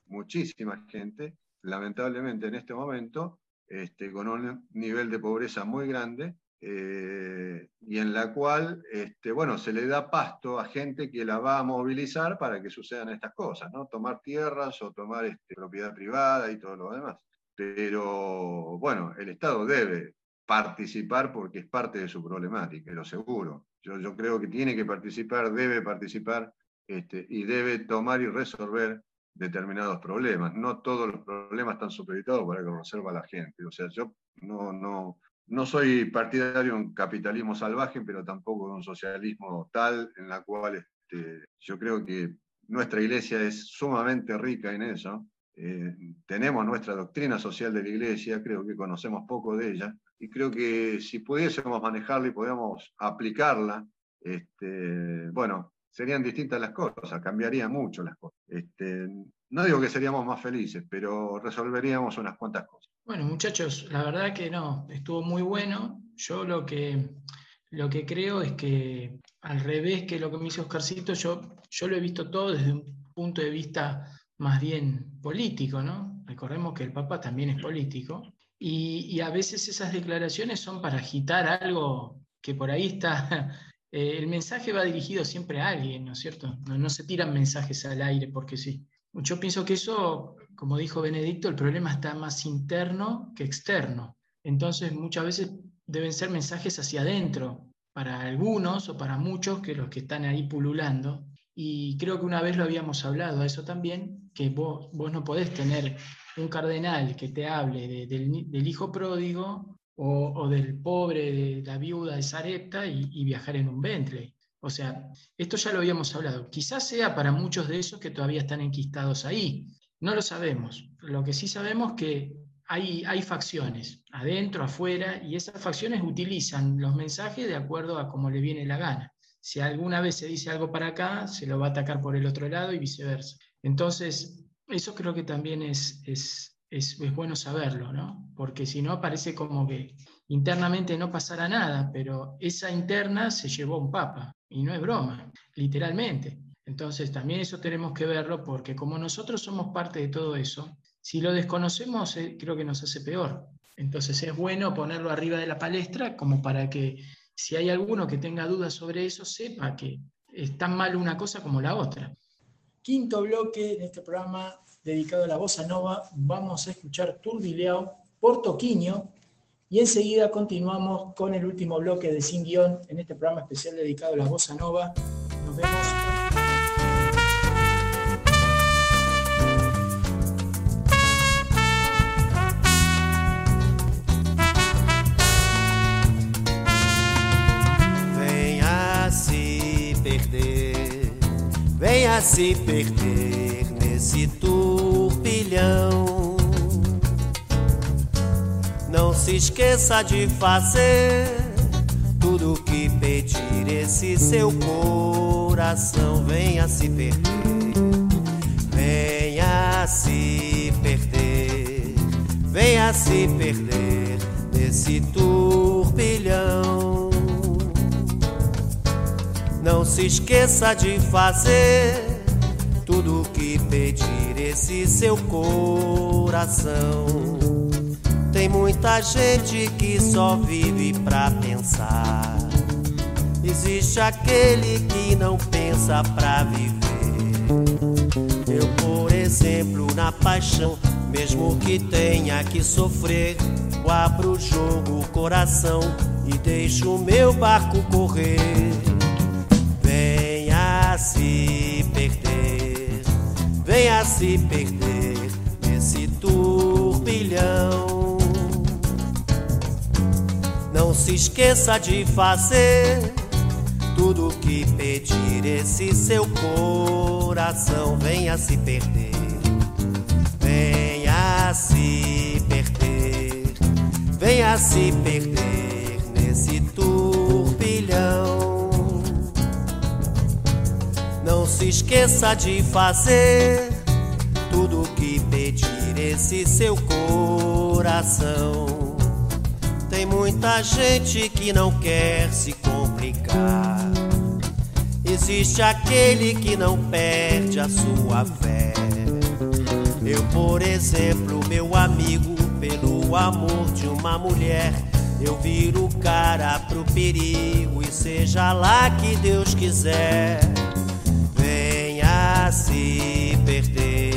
gente lamentablemente en este momento, este, con un nivel de pobreza muy grande, eh, y en la cual, este, bueno, se le da pasto a gente que la va a movilizar para que sucedan estas cosas, ¿no? Tomar tierras o tomar este, propiedad privada y todo lo demás. Pero, bueno, el Estado debe participar porque es parte de su problemática, lo seguro. Yo, yo creo que tiene que participar, debe participar este, y debe tomar y resolver determinados problemas. No todos los problemas están supeditados para que lo reserva la gente. O sea, yo no, no, no soy partidario de un capitalismo salvaje, pero tampoco de un socialismo tal en la cual este, yo creo que nuestra iglesia es sumamente rica en eso. Eh, tenemos nuestra doctrina social de la iglesia, creo que conocemos poco de ella, y creo que si pudiésemos manejarla y pudiéramos aplicarla, este, bueno, serían distintas las cosas, cambiaría mucho las cosas. Este, no digo que seríamos más felices, pero resolveríamos unas cuantas cosas. Bueno, muchachos, la verdad que no, estuvo muy bueno. Yo lo que, lo que creo es que al revés que lo que me hizo Oscarcito, yo, yo lo he visto todo desde un punto de vista más bien político, ¿no? Recordemos que el Papa también es político y, a veces esas declaraciones son para agitar algo que por ahí está eh, el mensaje va dirigido siempre a alguien, ¿no es cierto? No, se tiran mensajes al aire porque sí. Yo pienso que eso, como dijo Benedicto, el problema está más interno que externo. Entonces muchas veces deben ser mensajes hacia adentro, para algunos o para muchos que los que están ahí pululando. Y creo que una vez lo habíamos hablado a eso también, que vos, vos no podés tener un cardenal que te hable del hijo pródigo o, del pobre de la viuda de Sarepta y, viajar en un Bentley. O sea, esto ya lo habíamos hablado. Quizás sea para muchos de esos que todavía están enquistados ahí. No lo sabemos. Lo que sí sabemos es que hay, hay facciones, adentro, afuera, y esas facciones utilizan los mensajes de acuerdo a cómo le viene la gana. Si alguna vez se dice algo para acá, se lo va a atacar por el otro lado y viceversa. Entonces, eso creo que también es, es, es, bueno saberlo, ¿no? Porque si no parece como que internamente no pasará nada, pero esa interna se llevó un papa, y no es broma, literalmente. Entonces también eso tenemos que verlo porque como nosotros somos parte de todo eso, si lo desconocemos eh, creo que nos hace peor. Entonces es bueno ponerlo arriba de la palestra como para que si hay alguno que tenga dudas sobre eso, sepa que es tan mal una cosa como la otra. Quinto bloque en este programa dedicado a la bossa nova, vamos a escuchar Turbileao por Toquiño y enseguida continuamos con el último bloque de Sin Guión en este programa especial dedicado a la bossa nova. Nos vemos. Venha se perder nesse turbilhão. Não se esqueça de fazer tudo o que pedir esse seu coração. Venha se perder, venha se perder, venha se perder nesse turbilhão. Não se esqueça de fazer tudo que pedir esse seu coração. Tem muita gente que só vive pra pensar. Existe aquele que não pensa pra viver. Eu, por exemplo, na paixão, mesmo que tenha que sofrer, eu abro o jogo, o coração e deixo o meu barco correr. Venha se perder, venha se perder nesse turbilhão. Não se esqueça de fazer tudo que pedir esse seu coração. Venha se perder, venha se perder, venha se perder nesse turbilhão. Não se esqueça de fazer esse seu coração. Tem muita gente que não quer se complicar. Existe aquele que não perde a sua fé. Eu, por exemplo, meu amigo, pelo amor de uma mulher, eu viro cara pro perigo e seja lá que Deus quiser. Venha se perder,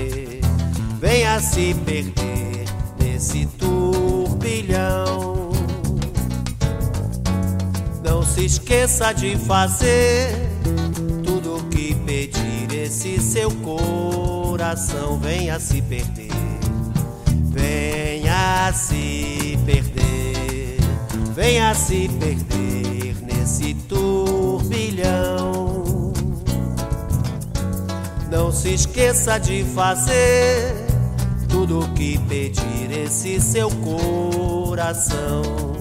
venha se perder nesse turbilhão. Não se esqueça de fazer tudo o que pedir esse seu coração. Venha se perder, venha se perder, venha se perder nesse turbilhão. Não se esqueça de fazer tudo que pedir esse seu coração.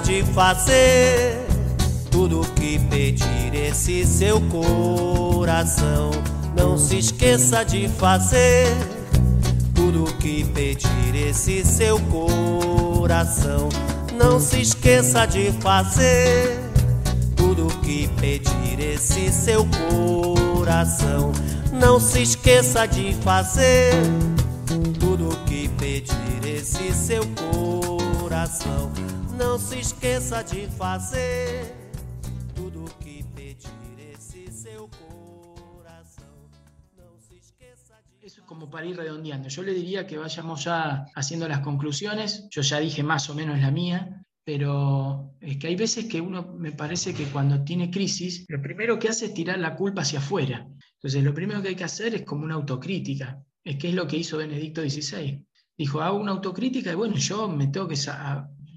De fazer tudo que pedir esse seu coração. Não se esqueça de fazer tudo que pedir esse seu coração. Não se esqueça de fazer tudo que pedir esse seu coração. Não se esqueça de fazer tudo que pedir esse seu coração. Não se esqueça de fazer tudo o que pedir esse seu coração. Não se esqueça de Eso es como para ir redondeando. Yo le diría que vayamos ya haciendo las conclusiones. Yo ya dije más o menos la mía, pero es que hay veces que uno me parece que cuando tiene crisis, lo primero que hace es tirar la culpa hacia afuera. Entonces, lo primero que hay que hacer es como una autocrítica. Es que es lo que hizo Benedicto XVI. Dijo, hago una autocrítica y bueno, yo me tengo que,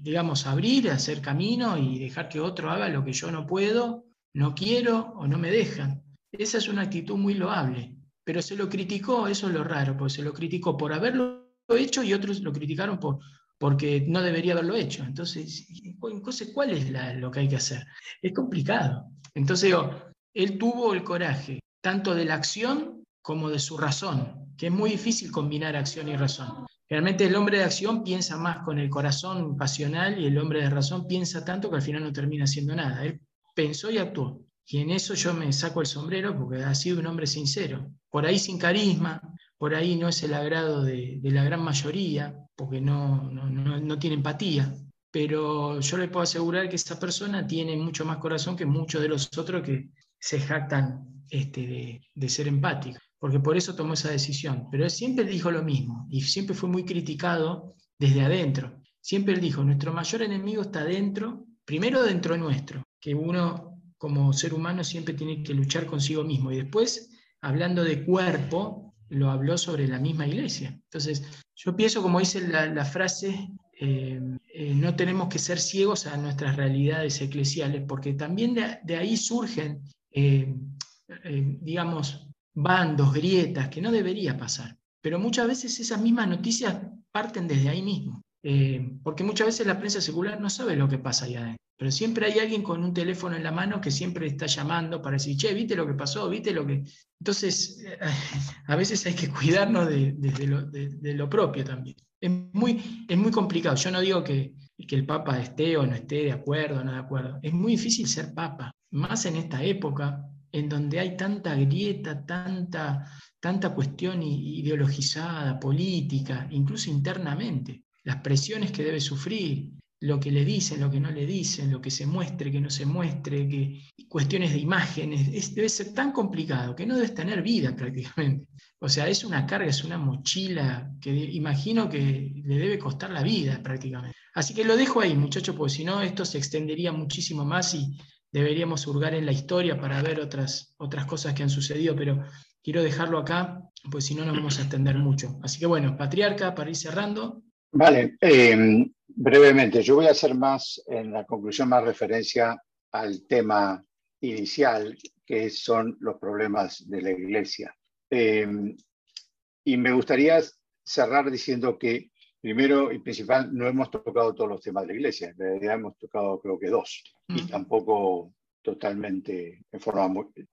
digamos, abrir, hacer camino y dejar que otro haga lo que yo no puedo, no quiero o no me dejan. Esa es una actitud muy loable. Pero se lo criticó, eso es lo raro, porque se lo criticó por haberlo hecho y otros lo criticaron por, porque no debería haberlo hecho. Entonces, entonces ¿cuál es la- lo que hay que hacer? Es complicado. Entonces, él tuvo el coraje tanto de la acción como de su razón, que es muy difícil combinar acción y razón. Realmente el hombre de acción piensa más con el corazón pasional y el hombre de razón piensa tanto que al final no termina haciendo nada. Él pensó y actuó. Y en eso yo me saco el sombrero porque ha sido un hombre sincero. Por ahí sin carisma, por ahí no es el agrado de, de la gran mayoría, porque no, no, no- no tiene empatía, pero yo le puedo asegurar que esa persona tiene mucho más corazón que muchos de los otros que se jactan este, de, ser empáticos, porque por eso tomó esa decisión. Pero él siempre dijo lo mismo y siempre fue muy criticado desde adentro. Siempre él dijo, nuestro mayor enemigo está dentro, primero dentro nuestro, que uno como ser humano siempre tiene que luchar consigo mismo. Y después, hablando de cuerpo, lo habló sobre la misma iglesia. Entonces, yo pienso, como dice la, frase, eh, eh, no tenemos que ser ciegos a nuestras realidades eclesiales, porque también de, ahí surgen, eh, digamos, bandos, grietas, que no debería pasar. Pero muchas veces esas mismas noticias parten desde ahí mismo. porque muchas veces la prensa secular no sabe lo que pasa ahí adentro. Pero siempre hay alguien con un teléfono en la mano que siempre está llamando para decir, che, ¿viste lo que pasó? ¿Viste lo que...? Entonces, a veces hay que cuidarnos de, lo, propio también. Es muy, es muy complicado. Yo no digo que, que, el Papa esté o no esté de acuerdo o no de acuerdo. Es muy difícil ser Papa, más en esta época en donde hay tanta grieta, tanta, tanta cuestión ideologizada, política, incluso internamente. Las presiones que debe sufrir, lo que le dicen, lo que no le dicen, lo que se muestre, que no se muestre, que, cuestiones de imágenes, debe ser tan complicado que no debes tener vida prácticamente. O sea, es una carga, es una mochila que imagino que le debe costar la vida prácticamente. Así que lo dejo ahí, muchachos, porque si no, esto se extendería muchísimo más y deberíamos hurgar en la historia para ver otras, otras cosas que han sucedido, pero quiero dejarlo acá, pues si no nos vamos a extender mucho. Así que bueno, patriarca, para ir cerrando. Vale, eh, Brevemente, yo voy a hacer más, en la conclusión, más referencia al tema inicial, que son los problemas de la Iglesia. Em, y me gustaría cerrar diciendo que, primero y principal, no hemos tocado todos los temas de la Iglesia. En realidad hemos tocado creo que dos, y mm. tampoco totalmente en forma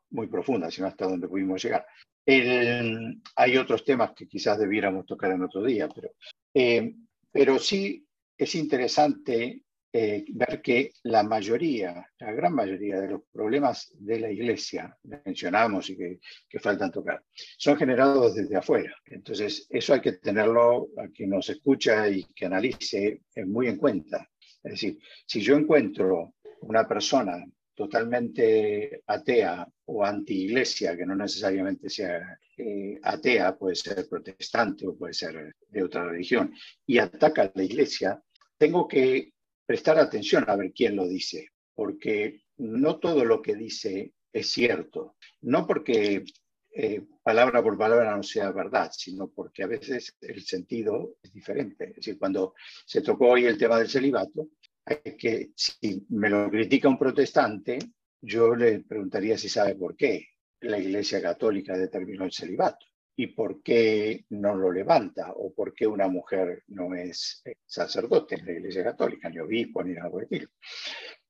muy, profunda, sino hasta donde pudimos llegar. hay otros temas que quizás debiéramos tocar en otro día, pero, eh, pero sí es interesante eh, ver que la mayoría, la gran mayoría de los problemas de la iglesia, mencionamos y que, faltan tocar, son generados desde afuera. Entonces, eso hay que tenerlo a quien nos escucha y que analice muy en cuenta. Es decir, si yo encuentro una persona totalmente atea o anti-iglesia, que no necesariamente sea eh, atea, puede ser protestante o puede ser de otra religión, y ataca a la iglesia, tengo que prestar atención a ver quién lo dice, porque no todo lo que dice es cierto. No porque eh, palabra por palabra no sea verdad, sino porque a veces el sentido es diferente. Es decir, cuando se tocó hoy el tema del celibato, hay que, si me lo critica un protestante, yo le preguntaría si sabe por qué la Iglesia Católica determinó el celibato y por qué no lo levanta o por qué una mujer no es eh, sacerdote en la Iglesia Católica, ni obispo, ni nada por el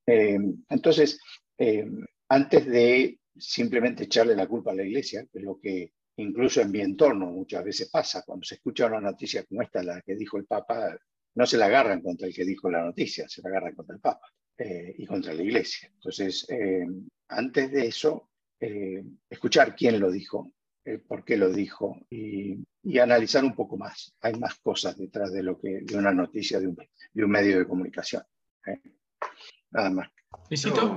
eh, entonces, eh, antes de simplemente echarle la culpa a la Iglesia, que lo que incluso en mi entorno muchas veces pasa, cuando se escucha una noticia como esta, la que dijo el Papa, no se la agarran contra el que dijo la noticia, se la agarran contra el Papa y contra la Iglesia. Entonces, antes de eso, escuchar quién lo dijo por qué lo dijo y, analizar un poco más. Hay más cosas detrás de lo que de una noticia de un, de un medio de comunicación. ¿eh? Nada más.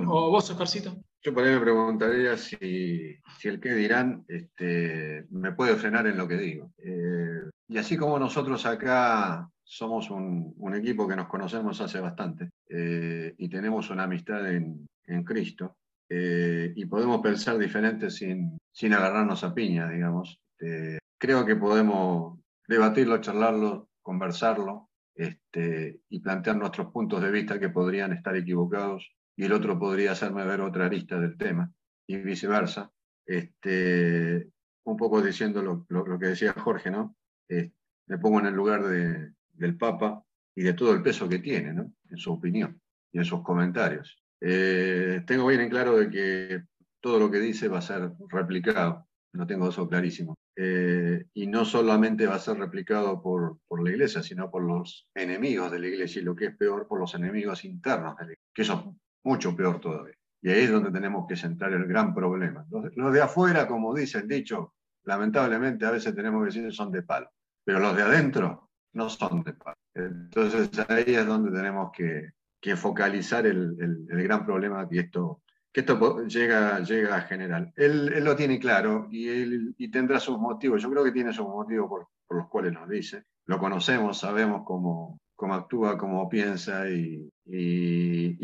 ¿O vos, Oscarcito? Yo por ahí me preguntaría si, si el que dirán este, me puede frenar en lo que digo. Eh, y así como nosotros acá somos un, un equipo que nos conocemos hace bastante eh, y tenemos una amistad en, en Cristo, eh, y podemos pensar diferentes sin, sin agarrarnos a piña, digamos. Este, creo que podemos debatirlo, charlarlo, conversarlo este, y plantear nuestros puntos de vista que podrían estar equivocados y el otro podría hacerme ver otra arista del tema y viceversa. Este, un poco diciendo lo, lo, que decía Jorge, ¿no? me pongo en el lugar de, del Papa y de todo el peso que tiene, ¿no? En su opinión y en sus comentarios. Eh, tengo bien en claro de que todo lo que dice va a ser replicado, no tengo eso clarísimo. Eh, y no solamente va a ser replicado por, por, la iglesia, sino por los enemigos de la iglesia, y lo que es peor, por los enemigos internos de la iglesia, que eso es mucho peor todavía. Y ahí es donde tenemos que centrar el gran problema. Los, de afuera, como dice el dicho, lamentablemente a veces tenemos que decir son de palo, pero los de adentro no son de paz. Entonces ahí es donde tenemos que, focalizar el, gran problema que esto, que esto llega, llega a generar. Él, lo tiene claro y, él, y tendrá sus motivos. Yo creo que tiene sus motivos por, los cuales nos dice. Lo conocemos, sabemos cómo, cómo actúa, cómo piensa y, y,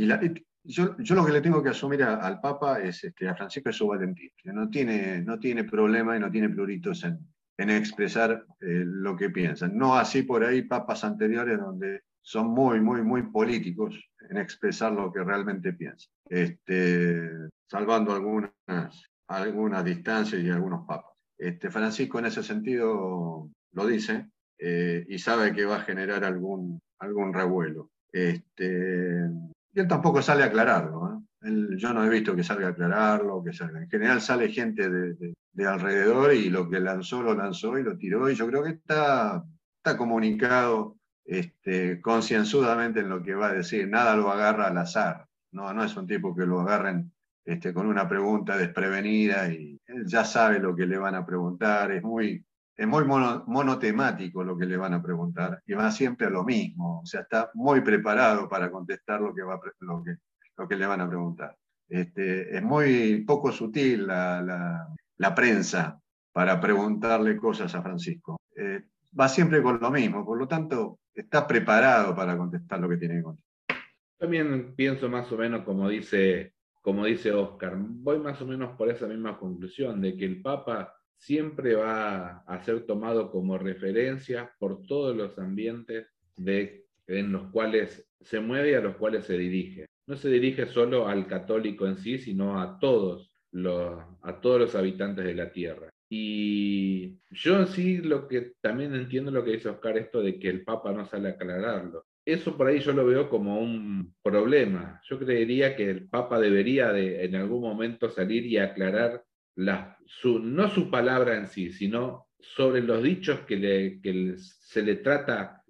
yo, yo, lo que le tengo que asumir al Papa es este, a Francisco es su valentía, que no tiene, no tiene problema y no tiene pluritos en, en expresar eh, lo que piensan. No así por ahí papas anteriores donde son muy, muy, muy políticos en expresar lo que realmente piensan, este, salvando algunas, algunas distancias y algunos papas. Este, Francisco en ese sentido lo dice eh, y sabe que va a generar algún, algún revuelo. Este, y él tampoco sale a aclararlo. yo no he visto que salga a aclararlo, que salga. En general sale gente de, de alrededor y lo que lanzó lo lanzó y lo tiró y yo creo que está, está comunicado este, concienzudamente en lo que va a decir, nada lo agarra al azar, no, no es un tipo que lo agarren este, con una pregunta desprevenida y ya sabe lo que le van a preguntar, es muy, es muy monotemático lo que le van a preguntar. Y va siempre a lo mismo, o sea, está muy preparado para contestar lo que, va, lo que, lo que le van a preguntar. Este, es muy poco sutil la, la prensa para preguntarle cosas a Francisco. Eh, va siempre con lo mismo, por lo tanto, está preparado para contestar lo que tiene que contestar. También pienso más o menos como dice, como dice Oscar, voy más o menos por esa misma conclusión, de que el Papa siempre va a ser tomado como referencia por todos los ambientes en los cuales se mueve y a los cuales se dirige. No se dirige solo al católico en sí, sino a todos a todos los habitantes de la Tierra. Y yo sí lo que también entiendo lo que dice Oscar, esto de que el Papa no sale a aclararlo. Eso por ahí yo lo veo como un problema. Yo creería que el Papa debería de en algún momento salir y aclarar la, su, no su palabra en sí, sino sobre los dichos que, que se le trata,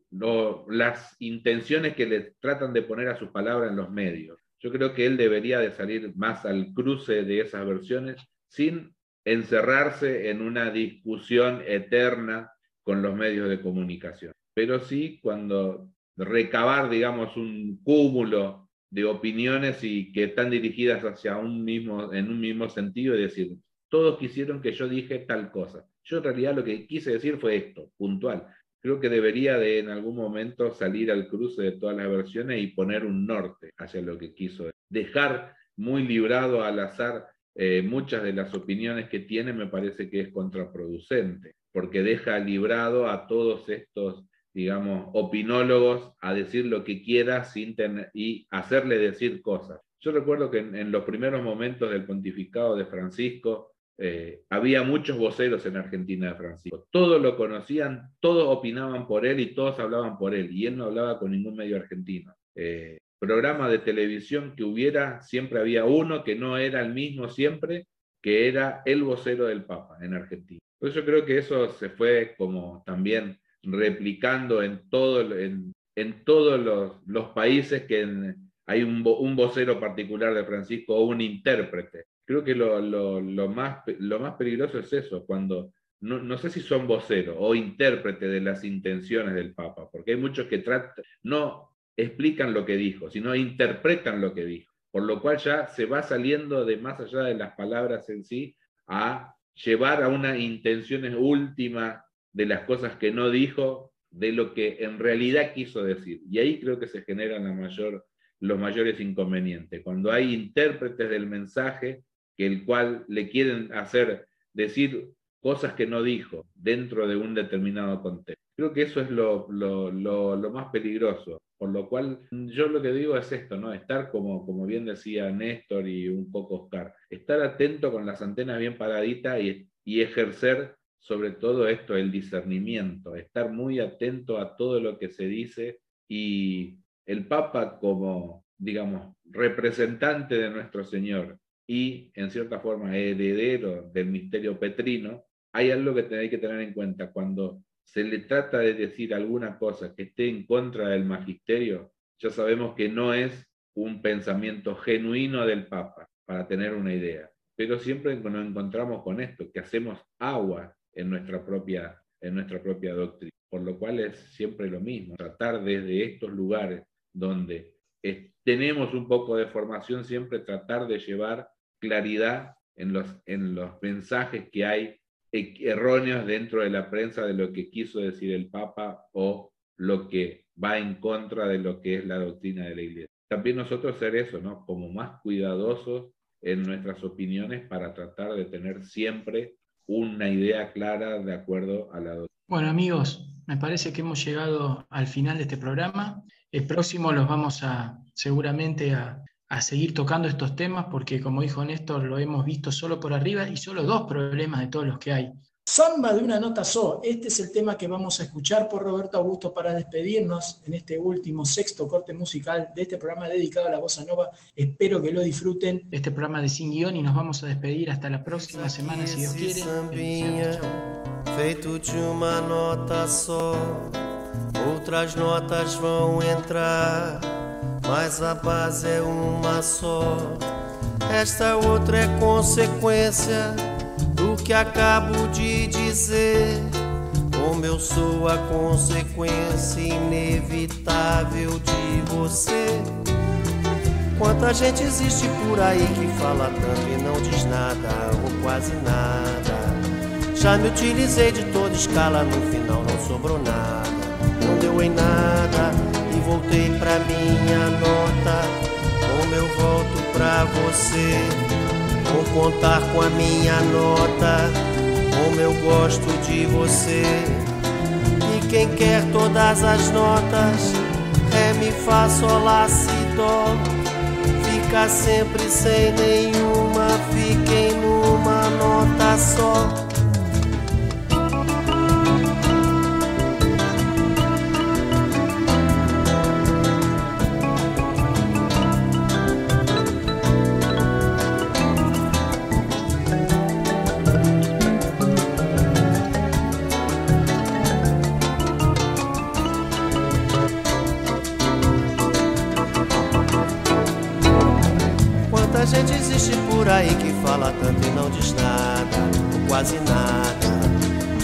las intenciones que le tratan de poner a sus palabras en los medios. Yo creo que él debería de salir más al cruce de esas versiones sin encerrarse en una discusión eterna con los medios de comunicación. Pero sí cuando recabar, digamos, un cúmulo de opiniones y que están dirigidas hacia un mismo, en un mismo sentido y decir, todos quisieron que yo dije tal cosa. Yo en realidad lo que quise decir fue esto, puntual creo que debería de en algún momento salir al cruce de todas las versiones y poner un norte hacia lo que quiso. Dejar muy librado al azar eh, muchas de las opiniones que tiene me parece que es contraproducente, porque deja librado a todos estos, digamos, opinólogos a decir lo que quiera sin tener, y hacerle decir cosas. Yo recuerdo que en los primeros momentos del pontificado de Francisco, eh, había muchos voceros en Argentina de Francisco. Todos lo conocían, todos opinaban por él y todos hablaban por él. Y él no hablaba con ningún medio argentino. Eh, programa de televisión que hubiera, siempre había uno que no era el mismo siempre, que era el vocero del Papa en Argentina. Entonces yo creo que eso se fue como también replicando en, todo, en, en todos los, los, países que hay un, un vocero particular de Francisco o un intérprete creo que lo, lo, más, lo más peligroso es eso, cuando no, no, sé si son voceros o intérprete de las intenciones del Papa, porque hay muchos que tratan, no explican lo que dijo, sino interpretan lo que dijo, por lo cual ya se va saliendo de más allá de las palabras en sí a llevar a una intención última de las cosas que no dijo, de lo que en realidad quiso decir. Y ahí creo que se generan la mayor, los mayores inconvenientes. Cuando hay intérpretes del mensaje que el cual le quieren hacer decir cosas que no dijo dentro de un determinado contexto. Creo que eso es lo, más peligroso, por lo cual yo lo que digo es esto, ¿no? Estar como, como bien decía Néstor y un poco Oscar, estar atento con las antenas bien paraditas y, y ejercer sobre todo esto, el discernimiento, estar muy atento a todo lo que se dice y el Papa como, digamos, representante de nuestro Señor y, en cierta forma, heredero del misterio petrino, hay algo que hay que tener en cuenta. Cuando se le trata de decir alguna cosa que esté en contra del magisterio, ya sabemos que no es un pensamiento genuino del Papa, para tener una idea. Pero siempre nos encontramos con esto, que hacemos agua en nuestra propia, en nuestra propia doctrina. por lo cual es siempre lo mismo, tratar desde estos lugares donde tenemos un poco de formación, siempre tratar de llevar claridad en los, en los mensajes que hay erróneos dentro de la prensa de lo que quiso decir el Papa o lo que va en contra de lo que es la doctrina de la Iglesia. También nosotros ser eso, ¿no? Como más cuidadosos en nuestras opiniones para tratar de tener siempre una idea clara de acuerdo a la doctrina. Bueno amigos, me parece que hemos llegado al final de este programa. El próximo los vamos a seguramente a, a seguir tocando estos temas porque, como dijo Néstor, lo hemos visto solo por arriba y solo dos problemas de todos los que hay. Samba de una nota so. Este es el tema que vamos a escuchar por Roberto Augusto para despedirnos en este último sexto corte musical de este programa dedicado a la bossa nova. Espero que lo disfruten este programa de Sin Guión y nos vamos a despedir hasta la próxima semana si Dios quiere. Feito de uma nota só, outras notas vão entrar. Mas a base é uma só. Esta outra é consequência do que acabo de dizer. Como eu sou a consequência inevitável de você. Quanta gente existe por aí que fala tanto e não diz nada, ou quase nada. Já me utilizei de toda escala, no final não sobrou nada, não deu em nada voltei pra minha nota. Como eu volto pra você, vou contar com a minha nota. Como eu gosto de você. E quem quer todas as notas, Ré, Mi, Fá, Sol, Lá, Si, Dó. Fica sempre sem nenhuma, fiquem numa nota só.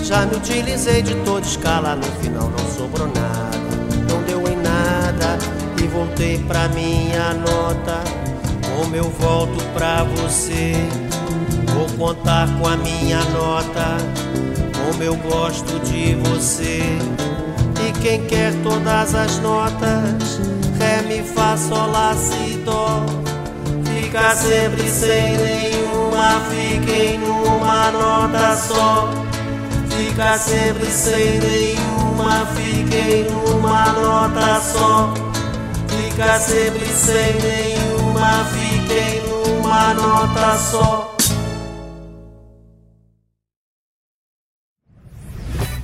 Já me utilizei de toda escala, no final não sobrou nada. Não deu em nada e voltei pra minha nota. Como eu volto pra você, vou contar com a minha nota. Como eu gosto de você. E quem quer todas as notas, Ré, Mi, Fá, Sol, Lá, Si, Dó. Fica sempre sem nenhuma, fiquem numa nota só. Fica sempre sem nenhuma, fiquem numa nota só. Fica sempre sem nenhuma, fiquem numa nota só.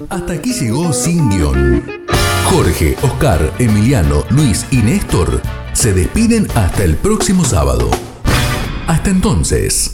Hasta aquí llegó Sin Guión. Jorge, Oscar, Emiliano, Luis y Néstor se despiden hasta el próximo sábado. Hasta entonces.